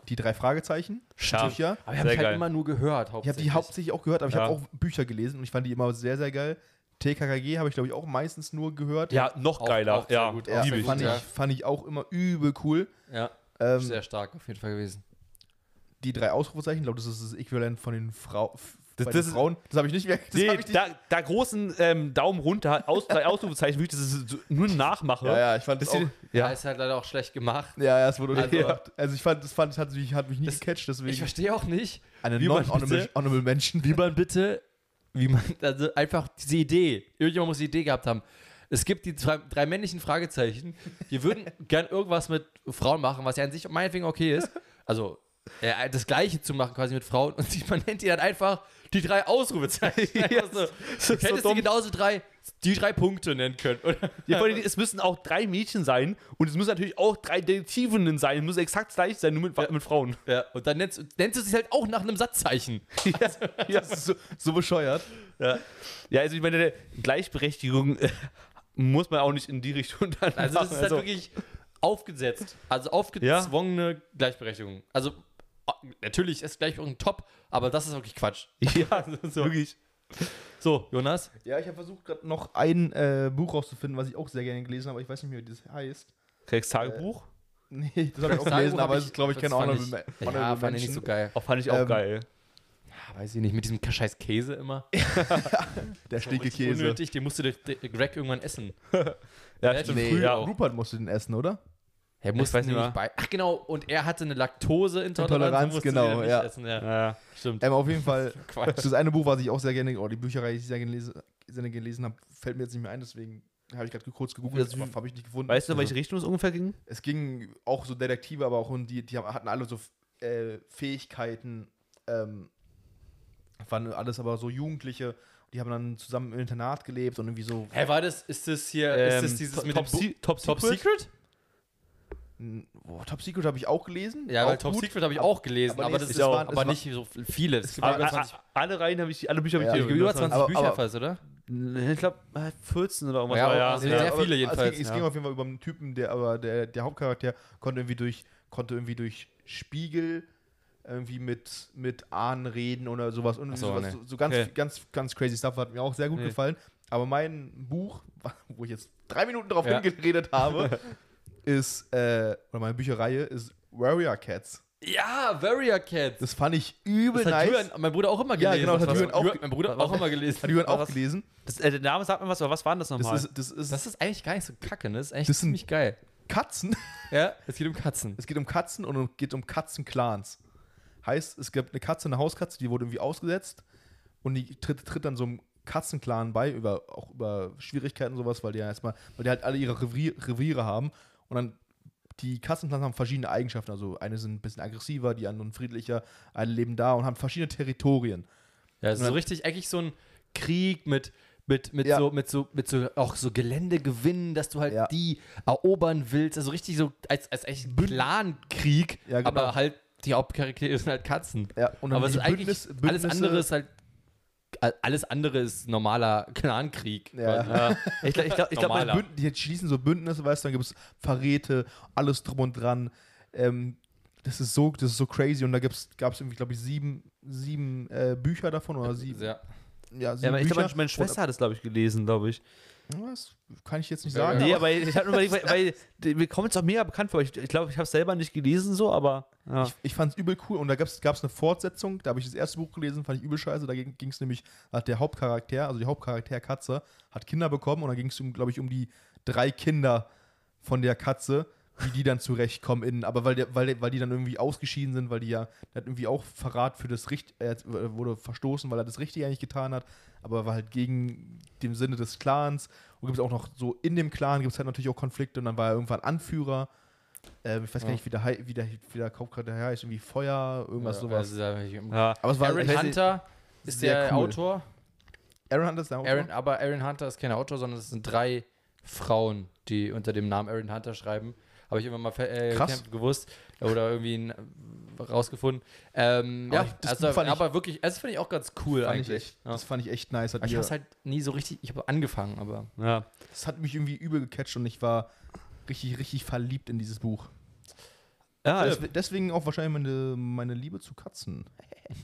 die drei Fragezeichen. Bücher. Aber ich habe halt immer nur gehört, Ich habe hauptsächlich. die hauptsächlich auch gehört, aber ich Ja. habe auch Bücher gelesen und ich fand die immer sehr, sehr geil. TKKG habe ich, glaube ich, auch meistens nur gehört. Ja, noch Auch- geiler. auch sehr ja, gut, Ja, auch ich. fand, ich, fand ich auch immer übel cool. Ja, Ähm, sehr stark auf jeden Fall gewesen. die drei Ausrufezeichen, ich glaube, das ist das Äquivalent von den Frau, Das- bei das den ist- Frauen. Das habe ich nicht mehr. Das Nee, ich nicht, da, da großen ähm, Daumen runter, aus, drei Ausrufezeichen, wirklich, das ist so, nur Nachmache. ja, ja, ich fand das Das auch. ist- Ja, ja. ist halt leider auch schlecht gemacht. Ja, ja, es wurde Also- also, also ich fand, das fand, das hat mich, hat mich nie Das- gecatcht, deswegen Ich verstehe auch nicht, eine wie man non-honorable Menschen. wie man bitte, wie man, also einfach diese Idee, irgendjemand muss die Idee gehabt haben. Es gibt die drei, drei männlichen Fragezeichen, die würden gern irgendwas mit Frauen machen, was ja an sich meinetwegen okay ist. Also äh, das Gleiche zu machen quasi mit Frauen und man nennt die dann einfach die drei Ausrufezeichen. Einfach so. Du so genauso drei, die drei Punkte nennen können. Oder? Ja, allem, es müssen auch drei Mädchen sein und es müssen natürlich auch drei Detektivinnen sein. Es muss exakt gleich sein, nur mit, mit Frauen. Ja, und dann nennst, nennst du sie halt auch nach einem Satzzeichen. Ja, Das ist so, so bescheuert. ja. ja, also ich meine, Gleichberechtigung äh, muss man auch nicht in die Richtung dann Also das machen. ist halt wirklich aufgesetzt. Also aufgezwungene Gleichberechtigung. Also natürlich ist Gleichberechtigung top, aber das ist wirklich Quatsch. Ja, wirklich. So, Jonas. Ja, ich habe versucht, gerade noch ein äh, Buch rauszufinden, was ich auch sehr gerne gelesen habe, aber ich weiß nicht mehr, wie das heißt. Craigs Tagebuch? Nee, das habe ich auch gelesen, aber ich- es ist, glaube ich, kein das fand Honorable, ich- Ma- Ja, fand ich nicht so geil. Auch fand ich auch Ähm, geil. Ja, weiß ich nicht, mit diesem scheiß Käse immer. Der Richtig Käse. Unnötig, den musste der, Greg irgendwann essen. Ja, Ja, stimmt. Nee, ja. Rupert musste den essen, oder? Er musste weiß nicht nämlich mehr. bei. Ach genau, und er hatte eine Laktoseintoleranz. Intoleranz, und genau, ja. Essen, ja. Ja. Stimmt. Ähm, auf jeden Fall, Quatsch. das eine Buch, was ich auch sehr gerne, oder die Bücherei, die ich sehr gerne gelesen, sehr gelesen habe, fällt mir jetzt nicht mehr ein, deswegen habe ich gerade kurz gegoogelt, Das- habe ich nicht gefunden. Weißt du, in Also, welche Richtung es ungefähr ging? Es ging auch so Detektive, aber auch um die, die hatten alle so äh, Fähigkeiten, ähm, waren alles aber so Jugendliche, die haben dann zusammen im Internat gelebt und irgendwie so. Hä, war das, ist das hier, Ähm, ist das dieses Top- mit Top Se- Top Top Secret? Secret? Oh, Top Secret habe ich auch gelesen. Ja, auch Top gut. Secret habe ich auch gelesen, aber aber, das ist waren- aber es war- nicht so viele. Es gibt Alle, über 20, alle Reihen habe ich, alle Bücher habe Ja, ich dir über 20 aber- Bücher aber- fast, oder? Ich glaube 14 oder irgendwas. Ja, aber ja. also sehr aber- viele jedenfalls, Es ging, es ging auf jeden Fall über einen Typen, der aber der, der Hauptcharakter konnte irgendwie durch konnte irgendwie durch Spiegel irgendwie mit, mit Ahnen reden oder sowas und so, sowas, nee. so ganz, Okay. ganz, ganz crazy Stuff hat mir auch sehr gut Nee. gefallen. Aber mein Buch, wo ich jetzt drei Minuten drauf Ja. hingeredet habe, ist, äh, oder meine Bücherreihe ist Warrior Cats. Ja, Warrior Cats. Das fand ich übel Das hat nice. Jürgen, mein Bruder auch immer Ja, gelesen. genau, das hat Jürgen auch Jürgen- ge- mein Bruder was- auch immer gelesen. Hat Jürgen auch Was- gelesen. Das, äh, der Name sagt mir was, aber was war denn das Das nochmal? ist, das ist Das ist eigentlich gar nicht so kacke, ne? Das ist eigentlich Das sind- ziemlich geil. Katzen. Ja, es geht um Katzen. Es geht um Katzen und es geht um Katzenclans. Heißt, es gibt eine Katze, eine Hauskatze, die wurde irgendwie ausgesetzt und die tritt, tritt dann so einem Katzenclan bei, über, auch über Schwierigkeiten und sowas, weil die ja erstmal, weil die halt alle ihre Revier, Reviere haben und dann die Katzenclans haben verschiedene Eigenschaften. Also eine sind ein bisschen aggressiver, die anderen friedlicher, alle leben da und haben verschiedene Territorien. Ja, es ist so richtig eigentlich so ein Krieg mit mit, mit, Ja. so, mit, so, mit so auch so Gelände gewinnen, dass du halt Ja. die erobern willst. Also richtig so als, als echt ein Clankrieg, Ja, genau. aber halt die Hauptcharaktere sind halt Katzen. Ja, und aber es ist eigentlich Bündnis- alles andere ist halt alles andere ist normaler Clankrieg. Ja. ja. Ich glaube, ich glaub, ich glaub, die schließen so Bündnisse, weißt du, dann gibt es Verräte, alles drum und dran. Ähm, das ist so, das ist so crazy und da gab es irgendwie, glaube ich, sieben, sieben äh, Bücher davon oder sieben. Ja. Ja, ja, sieben aber ich glaube, meine Schwester hat es, glaube ich, gelesen, glaube ich. Das kann ich jetzt nicht sagen. Nee, aber aber ich habe nur überlegt, weil, weil mir kommt es auch mega bekannt vor. Ich glaube, ich, glaub, ich habe es selber nicht gelesen, so, aber. Ja. ich, ich fand es übel cool und da gab es eine Fortsetzung, da habe ich das erste Buch gelesen, fand ich übel scheiße. Da ging es nämlich, hat der Hauptcharakter, also die Hauptcharakter Katze, hat Kinder bekommen und da ging es, um, glaube ich, um die drei Kinder von der Katze, wie die dann zurechtkommen in, aber weil, der, weil, der, weil die dann irgendwie ausgeschieden sind, weil die ja, der hat irgendwie auch Verrat für das Richt, er wurde verstoßen, weil er das Richtige eigentlich getan hat, aber war halt gegen den Sinne des Clans. Und gibt es auch noch so in dem Clan gibt es halt natürlich auch Konflikte und dann war er irgendwann Anführer. Ähm, ich weiß gar nicht, wie der, wie der, wie der Hauptcharakter heißt, irgendwie Feuer, irgendwas Ja, sowas. also ja. aber es war Aaron Hunter ist der cool. Autor. Aaron Hunter ist der Autor? Aaron, aber Aaron Hunter ist kein Autor, sondern es sind drei Frauen, die unter dem Namen Aaron Hunter schreiben. Habe ich immer mal äh, gewusst oder irgendwie rausgefunden. Ähm, ja, ich- das also, ich- aber wirklich, das finde ich auch ganz cool fand ich eigentlich. echt, ja. Das fand ich echt nice. Ich habe es halt nie so richtig, ich habe angefangen, aber ja. das hat mich irgendwie übel gecatcht und ich war richtig, richtig verliebt in dieses Buch. Ja, Deswe- Deswegen auch wahrscheinlich meine, meine Liebe zu Katzen.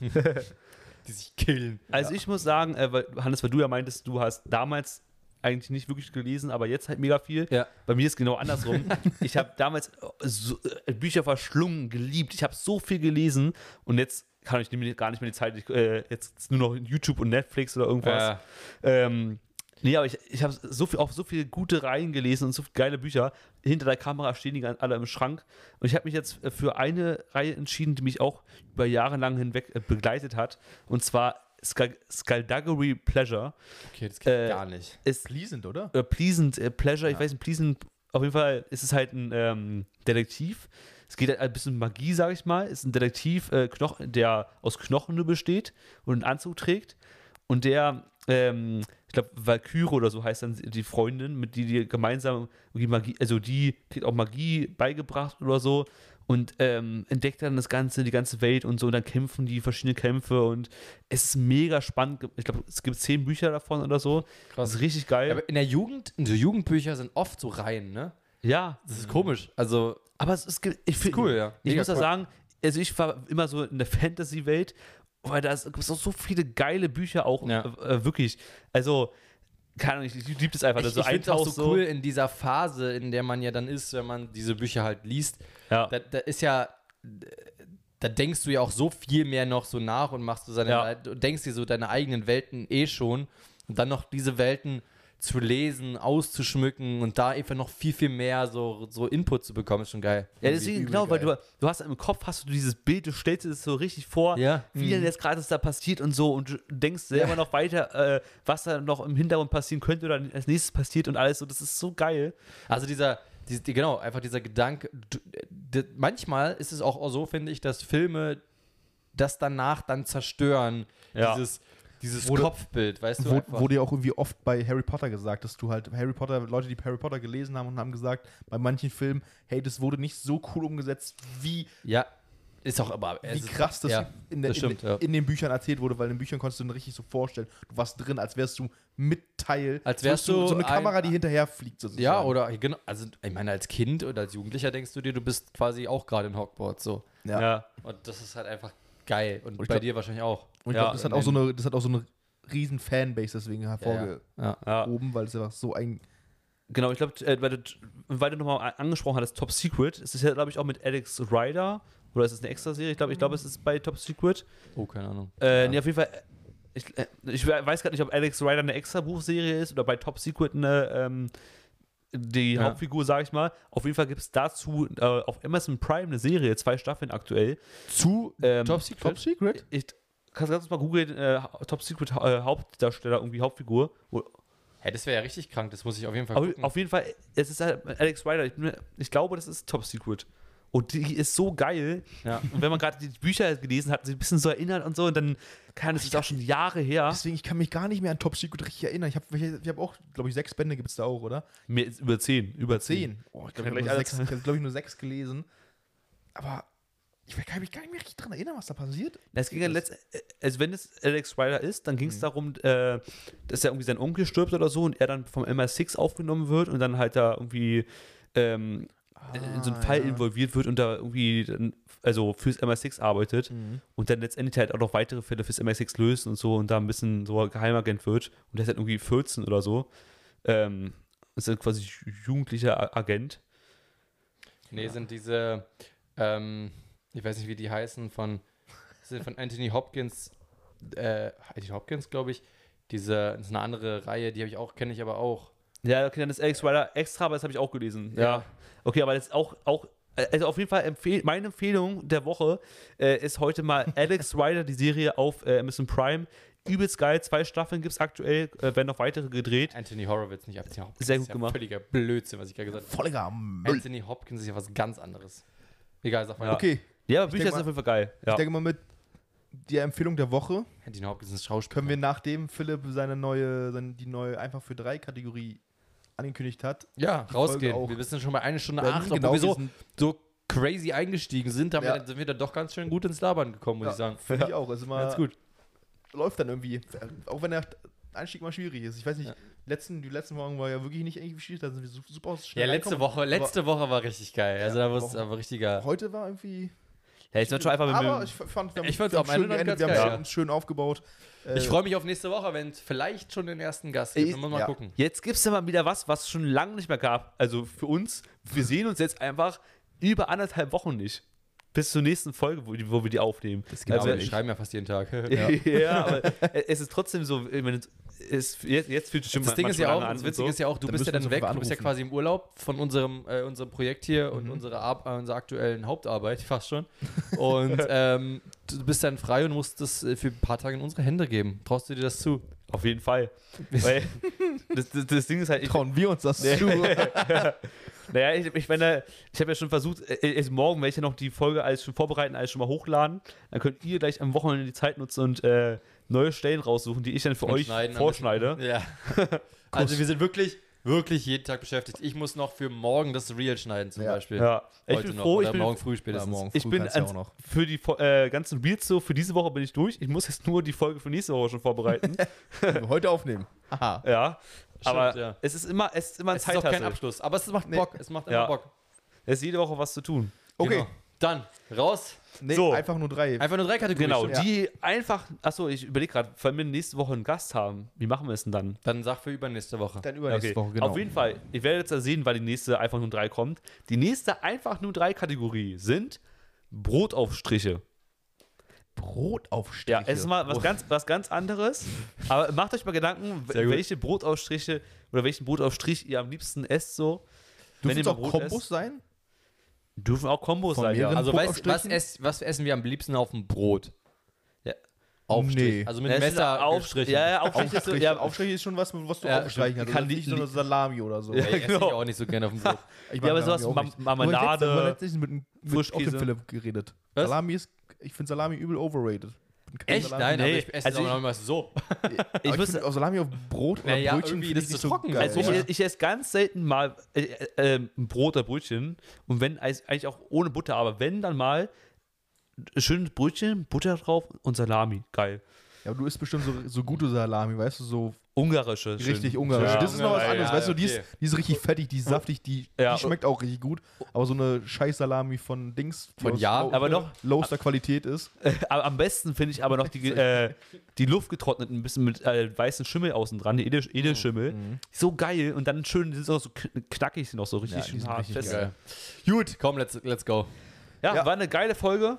die sich killen. also ich muss sagen, äh, weil, Hannes, weil du ja meintest, du hast damals eigentlich nicht wirklich gelesen, aber jetzt halt mega viel. Ja. Bei mir ist genau andersrum. ich habe damals so, äh, Bücher verschlungen, geliebt. Ich habe so viel gelesen und jetzt kann ich gar nicht mehr die Zeit. Ich, äh, jetzt nur noch YouTube und Netflix oder irgendwas. Ja. Ähm, nee, aber ich, ich habe so viel, auch so viele gute Reihen gelesen und so viele geile Bücher. Hinter der Kamera stehen die alle im Schrank. Und ich habe mich jetzt äh, für eine Reihe entschieden, die mich auch über Jahre lang hinweg äh, begleitet hat. Und zwar Skullduggery Pleasure. Okay, das ich Äh, gar nicht. Ist Pleasant, oder? äh, Pleasant äh, Pleasure, ich Ja. weiß nicht, Pleasant, auf jeden Fall ist es halt ein ähm, Detektiv. Es geht halt ein bisschen Magie, sag ich mal. Es ist ein Detektiv, äh, Knoch der aus Knochen nur besteht und einen Anzug trägt. Und der, ähm, ich glaube, Valkyrie oder so heißt dann die Freundin, mit die die gemeinsam irgendwie Magie, also die kriegt auch Magie beigebracht oder so und ähm, entdeckt dann das Ganze, die ganze Welt und so. Und dann kämpfen die verschiedene Kämpfe und es ist mega spannend. Ich glaube, es gibt zehn Bücher davon oder so. Das ist richtig geil. Aber in der Jugend, in so Jugendbücher sind oft so Reihen, ne? ja, Das ist komisch. Also, Aber es ist, ich find, cool, ja. Ich Mega muss ja cool. sagen, also ich war immer so in der Fantasy-Welt, weil da gibt es auch so viele geile Bücher auch, Ja. äh, wirklich. Also, keine Ahnung, ich, ich liebe das einfach. ich, dass du ich finde es auch eintauchst so cool in dieser Phase, in der man ja dann ist, wenn man diese Bücher halt liest. Ja. Da, da ist ja, da denkst du ja auch so viel mehr noch so nach und machst du seine, Ja. denkst dir so deine eigenen Welten eh schon und dann noch diese Welten zu lesen, auszuschmücken und da einfach noch viel, viel mehr so, so Input zu bekommen, ist schon geil. Ja, deswegen, genau, weil du, geil. du hast im Kopf, hast du dieses Bild, du stellst dir das so richtig vor, Ja. wie denn jetzt gerade da passiert und so und du denkst selber noch weiter, äh, was da noch im Hintergrund passieren könnte oder als nächstes passiert und alles so, das ist so geil. Also dieser, die, die, genau, einfach dieser Gedanke, du, d, manchmal ist es auch so, finde ich, dass Filme das danach dann zerstören, Ja. dieses, dieses Wurde- Kopfbild, weißt du? Wo, einfach. wurde ja auch irgendwie oft bei Harry Potter gesagt, dass du halt Harry Potter, Leute, die Harry Potter gelesen haben und haben gesagt, bei manchen Filmen, hey, das wurde nicht so cool umgesetzt, wie, ja, ist auch aber. wie es ist- krass das, ja, in, der, das stimmt, in, ja. in den Büchern erzählt wurde, weil in den Büchern konntest du dir richtig so vorstellen, du warst drin, als wärst du mit Teil. Als wärst so, du so eine ein- Kamera, die hinterher fliegt sozusagen. Ja, oder genau, also ich meine, als Kind oder als Jugendlicher denkst du dir, du bist quasi auch gerade in Hogwarts so. Ja. Ja. Und das ist halt einfach geil. Und, ich bei glaub- dir wahrscheinlich auch. Und ich Ja, glaube, das, hat auch so eine- das hat auch so eine riesen Fanbase deswegen hervorgehoben, Ja. ja. weil es einfach so ein Genau, ich glaube, äh, weil du, weil du nochmal angesprochen hattest, Top Secret, es ist ja, glaube ich, auch mit Alex Ryder, oder ist es eine extra Serie? Ich glaube, ich glaube, es ist bei Top Secret. Oh, keine Ahnung. Äh, nee, auf jeden Fall. äh, Ich, äh, ich weiß gerade nicht, ob Alex Ryder eine extra Buchserie ist oder bei Top Secret eine, ähm, die Ja. Hauptfigur, sag ich mal. Auf jeden Fall gibt es dazu äh, auf Amazon Prime eine Serie, zwei Staffeln aktuell. Zu Ähm, Top Secret? Top Secret. Ich kann ganz mal googeln, äh, Top Secret äh, Hauptdarsteller, irgendwie Hauptfigur. Wo- Hä, das wäre ja richtig krank, das muss ich auf jeden Fall Auf, gucken. auf jeden Fall, es ist halt Alex Ryder. Ich, ich glaube, das ist Top Secret. Und die ist so geil. ja. Und wenn man gerade die Bücher gelesen hat, sich ein bisschen so erinnert und so, und dann kann es ist auch schon Jahre her. Deswegen, ich kann mich gar nicht mehr an Top Secret richtig erinnern. Ich habe ich hab auch, glaube ich, sechs Bände gibt es da auch, oder? Mehr über zehn. Über zehn. Zehn. Oh, ich glaube, ich habe sechs, ich nur sechs gelesen. Aber ich kann mich gar nicht mehr richtig dran erinnern, was da passiert. Es ging ja letzt, also wenn es Alex Ryder ist, dann ging Mhm. es darum, äh, dass er irgendwie sein Onkel stirbt oder so und er dann vom MI6 aufgenommen wird und dann halt da irgendwie ähm, in so einen Fall Ah, ja. involviert wird und da irgendwie dann, also fürs MI6 arbeitet Mhm. und dann letztendlich halt auch noch weitere Fälle fürs MI6 löst und so und da ein bisschen so Geheimagent wird und der ist halt irgendwie 14 oder so. Ähm, ist halt quasi jugendlicher Agent. Nee, sind diese, ähm, ich weiß nicht, wie die heißen, von, sind von Anthony Hopkins, äh, Anthony Hopkins, glaube ich. Diese, das ist eine andere Reihe, die habe ich auch, kenne ich aber auch. Ja, okay, dann ist Alex Ryder extra, aber das habe ich auch gelesen. Ja. Okay, aber das ist auch, auch also auf jeden Fall empfehl meine Empfehlung der Woche äh, ist heute mal Alex Ryder, die Serie auf äh, Amazon Prime. Übelst geil, zwei Staffeln gibt es aktuell, äh, werden noch weitere gedreht. Anthony Horowitz, nicht Anthony Hopkins. Sehr gut ist ja gemacht. Völliger Blödsinn, was ich gerade gesagt habe. Völliger Müll. Anthony Hopkins ist ja was ganz anderes. Egal, sag mal. Ja. Okay, Ja, aber Bücher sind auf jeden Fall geil. Ja. ich denke mal mit der Empfehlung der Woche Anthony Hopkins ist ein Schauspieler. können wir nachdem Philipp seine neue, seine, die neue einfach für drei Kategorie angekündigt hat. ja, rausgehen. Wir sind schon bei einer Stunde acht, genau wir so, crazy eingestiegen sind, haben Ja. wir, dann- sind wir dann doch ganz schön gut ins Labern gekommen, muss ich sagen. Finde ich auch. Ist immer, Ganz gut. Läuft dann irgendwie. Auch wenn der Einstieg mal schwierig ist. Ich weiß nicht, Ja. letzten, die letzten Wochen war ja wirklich nicht irgendwie schwierig. Da sind wir su- super Ja, schnell letzte reinkommen. Woche, letzte Woche war richtig geil. Also Ja, da war es aber richtiger. Heute war irgendwie. Ja, ich schon einfach mit Aber ich fand, wir haben, Ich fand's wir am haben schön Ende ganz wir haben es schön aufgebaut. Äh, Ich freue mich auf nächste Woche, wenn es vielleicht schon den ersten Gast gibt. Ich- Wir müssen mal ja. gucken. Jetzt gibt es ja mal wieder was, was es schon lange nicht mehr gab. Also für uns, wir sehen uns jetzt einfach über anderthalb Wochen nicht. Bis zur nächsten Folge, wo, wo wir die aufnehmen. Das Genau, also, wir schreiben ja fast jeden Tag. ja. aber es ist trotzdem so, ich es, jetzt, jetzt fühlt es schon Das Ding ist ja auch, an das Witzige so. ist ja auch, du Dann bist ja dann weg, du bist ja quasi im Urlaub von unserem, äh, unserem Projekt hier und unserer, Ar äh, unserer aktuellen Hauptarbeit, fast schon. Und ähm, du bist dann frei und musst das äh, für ein paar Tage in unsere Hände geben. Traust du dir das zu? Auf jeden Fall. Weil das, das, das Ding ist halt, ich, Trauen wir uns das zu? naja, ich, ich meine, ich habe ja schon versucht, äh, äh, morgen werde ich ja noch die Folge alles schon vorbereiten, alles schon mal hochladen. Dann könnt ihr gleich am Wochenende die Zeit nutzen und äh, neue Stellen raussuchen, die ich dann für Und euch vorschneide. Ja. also wir sind wirklich, wirklich jeden Tag beschäftigt. Ich muss noch für morgen das Reel schneiden zum Ja. Beispiel. Ja, ich Heute bin noch. froh, Oder ich bin, morgen früh Ja, spätestens. morgen ich früh bin ja ans, auch noch. für die äh, ganzen Reels so, für diese Woche bin ich durch. Ich muss jetzt nur die Folge für nächste Woche schon vorbereiten. Heute aufnehmen. Aha. ja. Aber ja. es ist immer, es ist immer ein Es ist auch kein. Abschluss, aber es macht Nee. Bock. Es macht immer Ja. Bock. Es ist jede Woche was zu tun. Okay. Genau. Dann, raus. Nee, So. einfach nur drei. Einfach nur drei Kategorien. Genau. Ja. die einfach, achso, ich überlege gerade, weil wir nächste Woche einen Gast haben. Wie machen wir es denn dann? Dann sag für übernächste Woche. Dann übernächste Woche, genau. Auf jeden Fall. Ihr werdet jetzt ja sehen, weil die nächste einfach nur drei kommt. Die nächste einfach nur drei Kategorie sind Brotaufstriche. Brotaufstriche. Ja, es ist mal was ganz, was ganz anderes. Aber macht euch mal Gedanken, welche Brotaufstriche oder welchen Brotaufstrich ihr am liebsten esst so. Dürfen ihr es mal auch Brot Kombos esst. sein? Dürfen auch Kombos sein, ja. Also weißt, was, ess, was essen wir am liebsten auf dem Brot? Ja. Aufstrich. Nee. Also mit Ja, ist Messer Auf- aufstrichen. Ja, ja, Aufstrich ist Aufstrich, ja, Aufstrich ist schon was, was du Ja, aufstreichen kannst. kann die- nicht so eine Salami oder so. Ja, ich esse genau. ich auch nicht so gerne auf dem Brot. Ich Ja, aber sowas nicht. Marmelade, Wir haben letztens mit, mit Frischkäse. Philipp geredet. Was? Salami ist, ich finde Salami übel overrated. Echt? Salami- Nein, aber Nee, ich esse also auch noch mal so. Ich ich auch Salami auf Brot oder Naja, Brötchen irgendwie, das ist nicht zu so trocken. Also ich, ich esse ganz selten mal äh, äh, äh, ein Brot oder Brötchen und wenn eigentlich auch ohne Butter, aber wenn dann mal ein schönes Brötchen, Butter drauf und Salami, geil. Ja, aber du isst bestimmt so, so gute Salami, weißt du, so Ungarische, schön. richtig ungarisch. Ja. das ist noch was anderes, ja, weißt du, die ist, okay. die ist richtig fettig, die ist saftig, die, Ja. die schmeckt auch richtig gut. Aber so eine scheiß Salami von Dings, die Von Ja, low- aber noch- lowster Qualität ist. Aber am besten finde ich aber noch die, äh, die luftgetrockneten, ein bisschen mit äh, weißen Schimmel außen dran, die Edel, Edelschimmel. So geil und dann schön, die sind auch so kn- knackig, sind auch so richtig schön hart. richtig fest. geil. Gut, komm, let's, let's go. Ja, Ja. war eine geile Folge.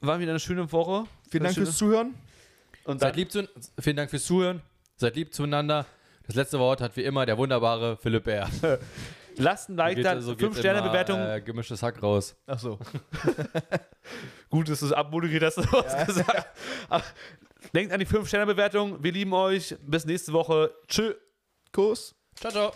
War wieder eine schöne Woche. Vielen Dank Eine fürs Zuhören. Und Seid lieb zu, vielen Dank fürs Zuhören. Seid lieb zueinander. Das letzte Wort hat wie immer der wunderbare Philipp Bär. lasst ein Like da, So geht's 5 Sterne immer, Bewertung. Äh, gemischtes Hack raus. Achso. Gut, dass du es abmoderiert hast, du hast gesagt. Aber Denkt an die 5 Sterne Bewertung. Wir lieben euch. Bis nächste Woche. Tschö. Kuss. Ciao, ciao.